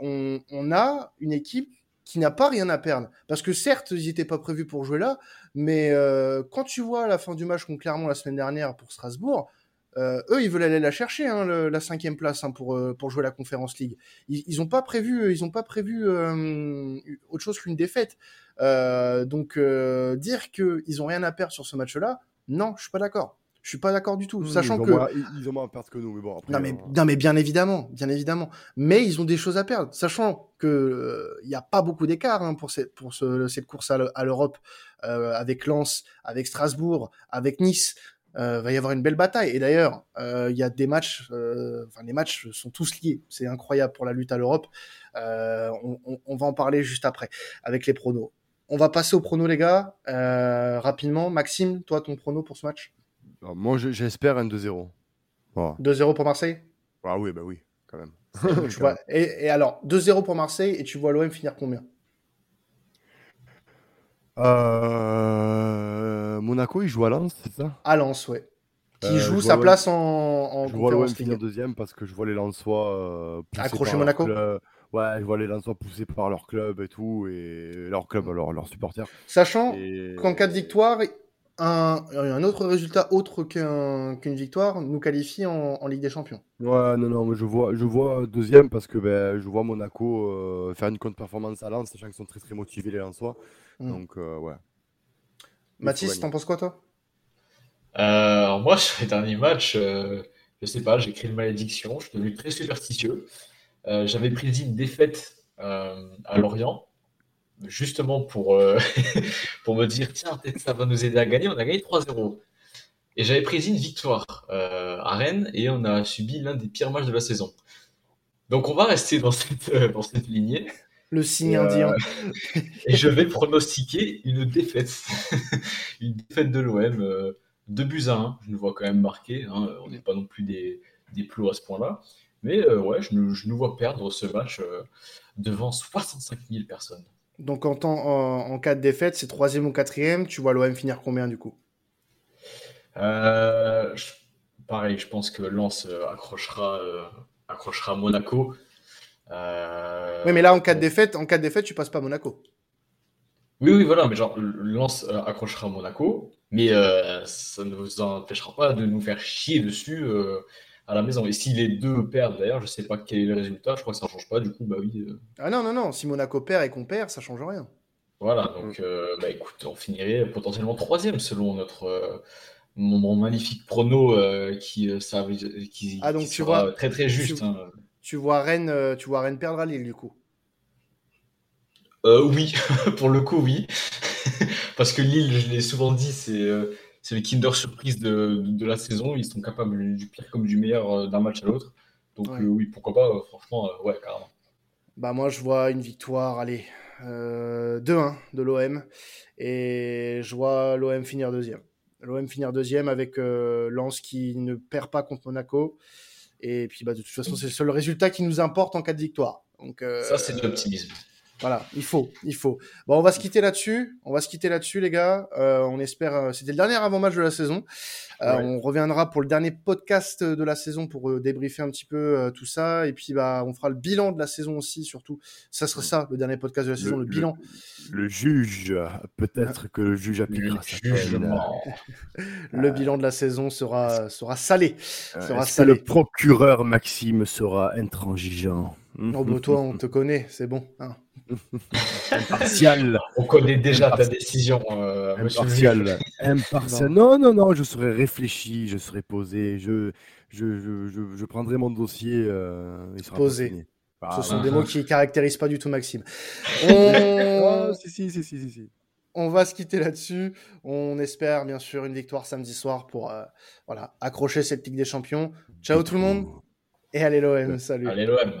on, on a une équipe qui n'a pas rien à perdre. Parce que certes, ils n'étaient pas prévus pour jouer là, mais euh, quand tu vois la fin du match contre Clermont la semaine dernière pour Strasbourg, euh, eux, ils veulent aller la chercher, hein, la cinquième place hein, pour euh, pour jouer la Conférence League. Ils n'ont pas prévu, ils ont pas prévu autre chose qu'une défaite. donc dire qu'ils ont rien à perdre sur ce match-là, non, je suis pas d'accord. Je suis pas d'accord du tout, sachant ils que ils ont moins à perdre que nous, mais bon. Après, non mais non mais bien évidemment, bien évidemment. Mais ils ont des choses à perdre, sachant que il euh, n'y a pas beaucoup d'écart hein, pour cette pour ce, cette course à l'Europe euh, avec Lens, avec Strasbourg, avec Nice. Euh, va y avoir une belle bataille. Et d'ailleurs, euh, il y a des matchs, euh, enfin les matchs sont tous liés. C'est incroyable pour la lutte à l'Europe. On, on, on, va en parler juste après avec les pronos. On va passer aux pronos les gars rapidement. Maxime, toi ton prono pour ce match? Moi, j'espère un 2-0. 2-0 pour Marseille? Ah oui, bah oui, quand même. et, alors, 2-0 pour Marseille, et tu vois l'OM finir combien? Euh... Monaco, il joue à Lens, c'est ça? À Lens, ouais. Qui euh, joue sa place en, en Je vois l'OM finir deuxième parce que je vois les Lensois euh, accrocher Monaco? Ouais, je vois les Lensois poussés par leur club et tout, et leur club, leurs leur supporters. Sachant qu'en cas de victoire, un, un autre résultat autre qu'une victoire nous qualifie en, Ligue des Champions. Ouais, non, non, mais je vois, je vois deuxième parce que ben, je vois Monaco euh, faire une contre-performance à Lens, sachant qu'ils sont très très motivés les Lensois. Mm. Donc, euh, ouais. Mathis, t'en penses quoi toi? Euh, Alors, moi, sur les derniers matchs, je sais pas, j'ai écrit une malédiction, je suis devenu très superstitieux. J'avais prédit une défaite à Lorient justement pour, euh, pour me dire tiens, peut-être ça va nous aider à gagner. On a gagné 3-0. Et j'avais pris une victoire euh, à Rennes et on a subi l'un des pires matchs de la saison. Donc on va rester dans cette, euh, dans cette lignée. Le signe indien. et je vais pronostiquer une défaite. une défaite de l'OM. 2 buts à 1. Je nous vois quand même marqué. Hein. On n'est pas non plus des, des plots à ce point-là. Mais ouais, je nous, je nous, vois perdre ce match devant 65 000 personnes. Donc en, en, cas de défaite, c'est troisième ou quatrième. Tu vois l'OM finir combien du coup? Euh, Pareil, je pense que Lens euh, accrochera, euh, accrochera Monaco. Oui, mais là en cas de défaite, en cas de défaite, tu passes pas Monaco. Oui, oui, voilà, mais genre Lens accrochera Monaco, mais ça ne vous empêchera pas de nous faire chier dessus à la maison. Et si les deux perdent, d'ailleurs, je sais pas quel est le résultat, je crois que ça ne change pas, du coup, bah oui. Euh. Ah non, non, non, si Monaco perd et qu'on perd, ça change rien. Voilà, donc, euh, bah écoute, on finirait potentiellement troisième selon notre. Euh, mon, magnifique prono qui, ça, qui, ah, donc, tu vois, très très juste. Tu, hein. tu vois Rennes, tu vois Rennes perdre à Lille du coup. oui, pour le coup, oui. Parce que Lille, je l'ai souvent dit, c'est c'est les Kinder surprise de, de, la saison. Ils sont capables du pire comme du meilleur d'un match à l'autre. Donc oui, pourquoi pas, franchement, ouais, carrément. Bah moi, je vois une victoire, allez, 2-1 euh, de l'OM. Et je vois l'OM finir deuxième. L'OM finir deuxième avec euh, Lens qui ne perd pas contre Monaco. Et puis, bah, de toute façon, c'est le seul résultat qui nous importe en cas de victoire. Donc, euh, Ça, c'est de l'optimisme. Voilà, il faut, il faut. Bon, on va se quitter là-dessus. On va se quitter là-dessus, les gars. Euh, on espère. Euh, c'était le dernier avant-match de la saison. Euh, On reviendra pour le dernier podcast de la saison pour euh, débriefer un petit peu euh, tout ça. Et puis, bah, on fera le bilan de la saison aussi, surtout. Ça sera ça, le dernier podcast de la saison, le, bilan. Le, juge, peut-être que le juge appliquera le jugement. le bilan de la saison sera sera salé. Sera salé. le procureur Maxime sera intransigeant? Oh, bah, toi, on te connaît, c'est bon. Hein. Impartial. On connaît déjà ta décision. Euh, Impartial. Impartial. Non. non, non, je serai réfléchi, je serai posé, je, je, je, je, prendrai mon dossier. Euh, posé. Ce sont des mots qui caractérisent pas du tout Maxime. On... si, si, si, si, si, On va se quitter là-dessus. On espère bien sûr une victoire samedi soir pour euh, voilà, accrocher cette Ligue des Champions. Ciao tout le monde et allez l'OM. Salut. Allez l'OM.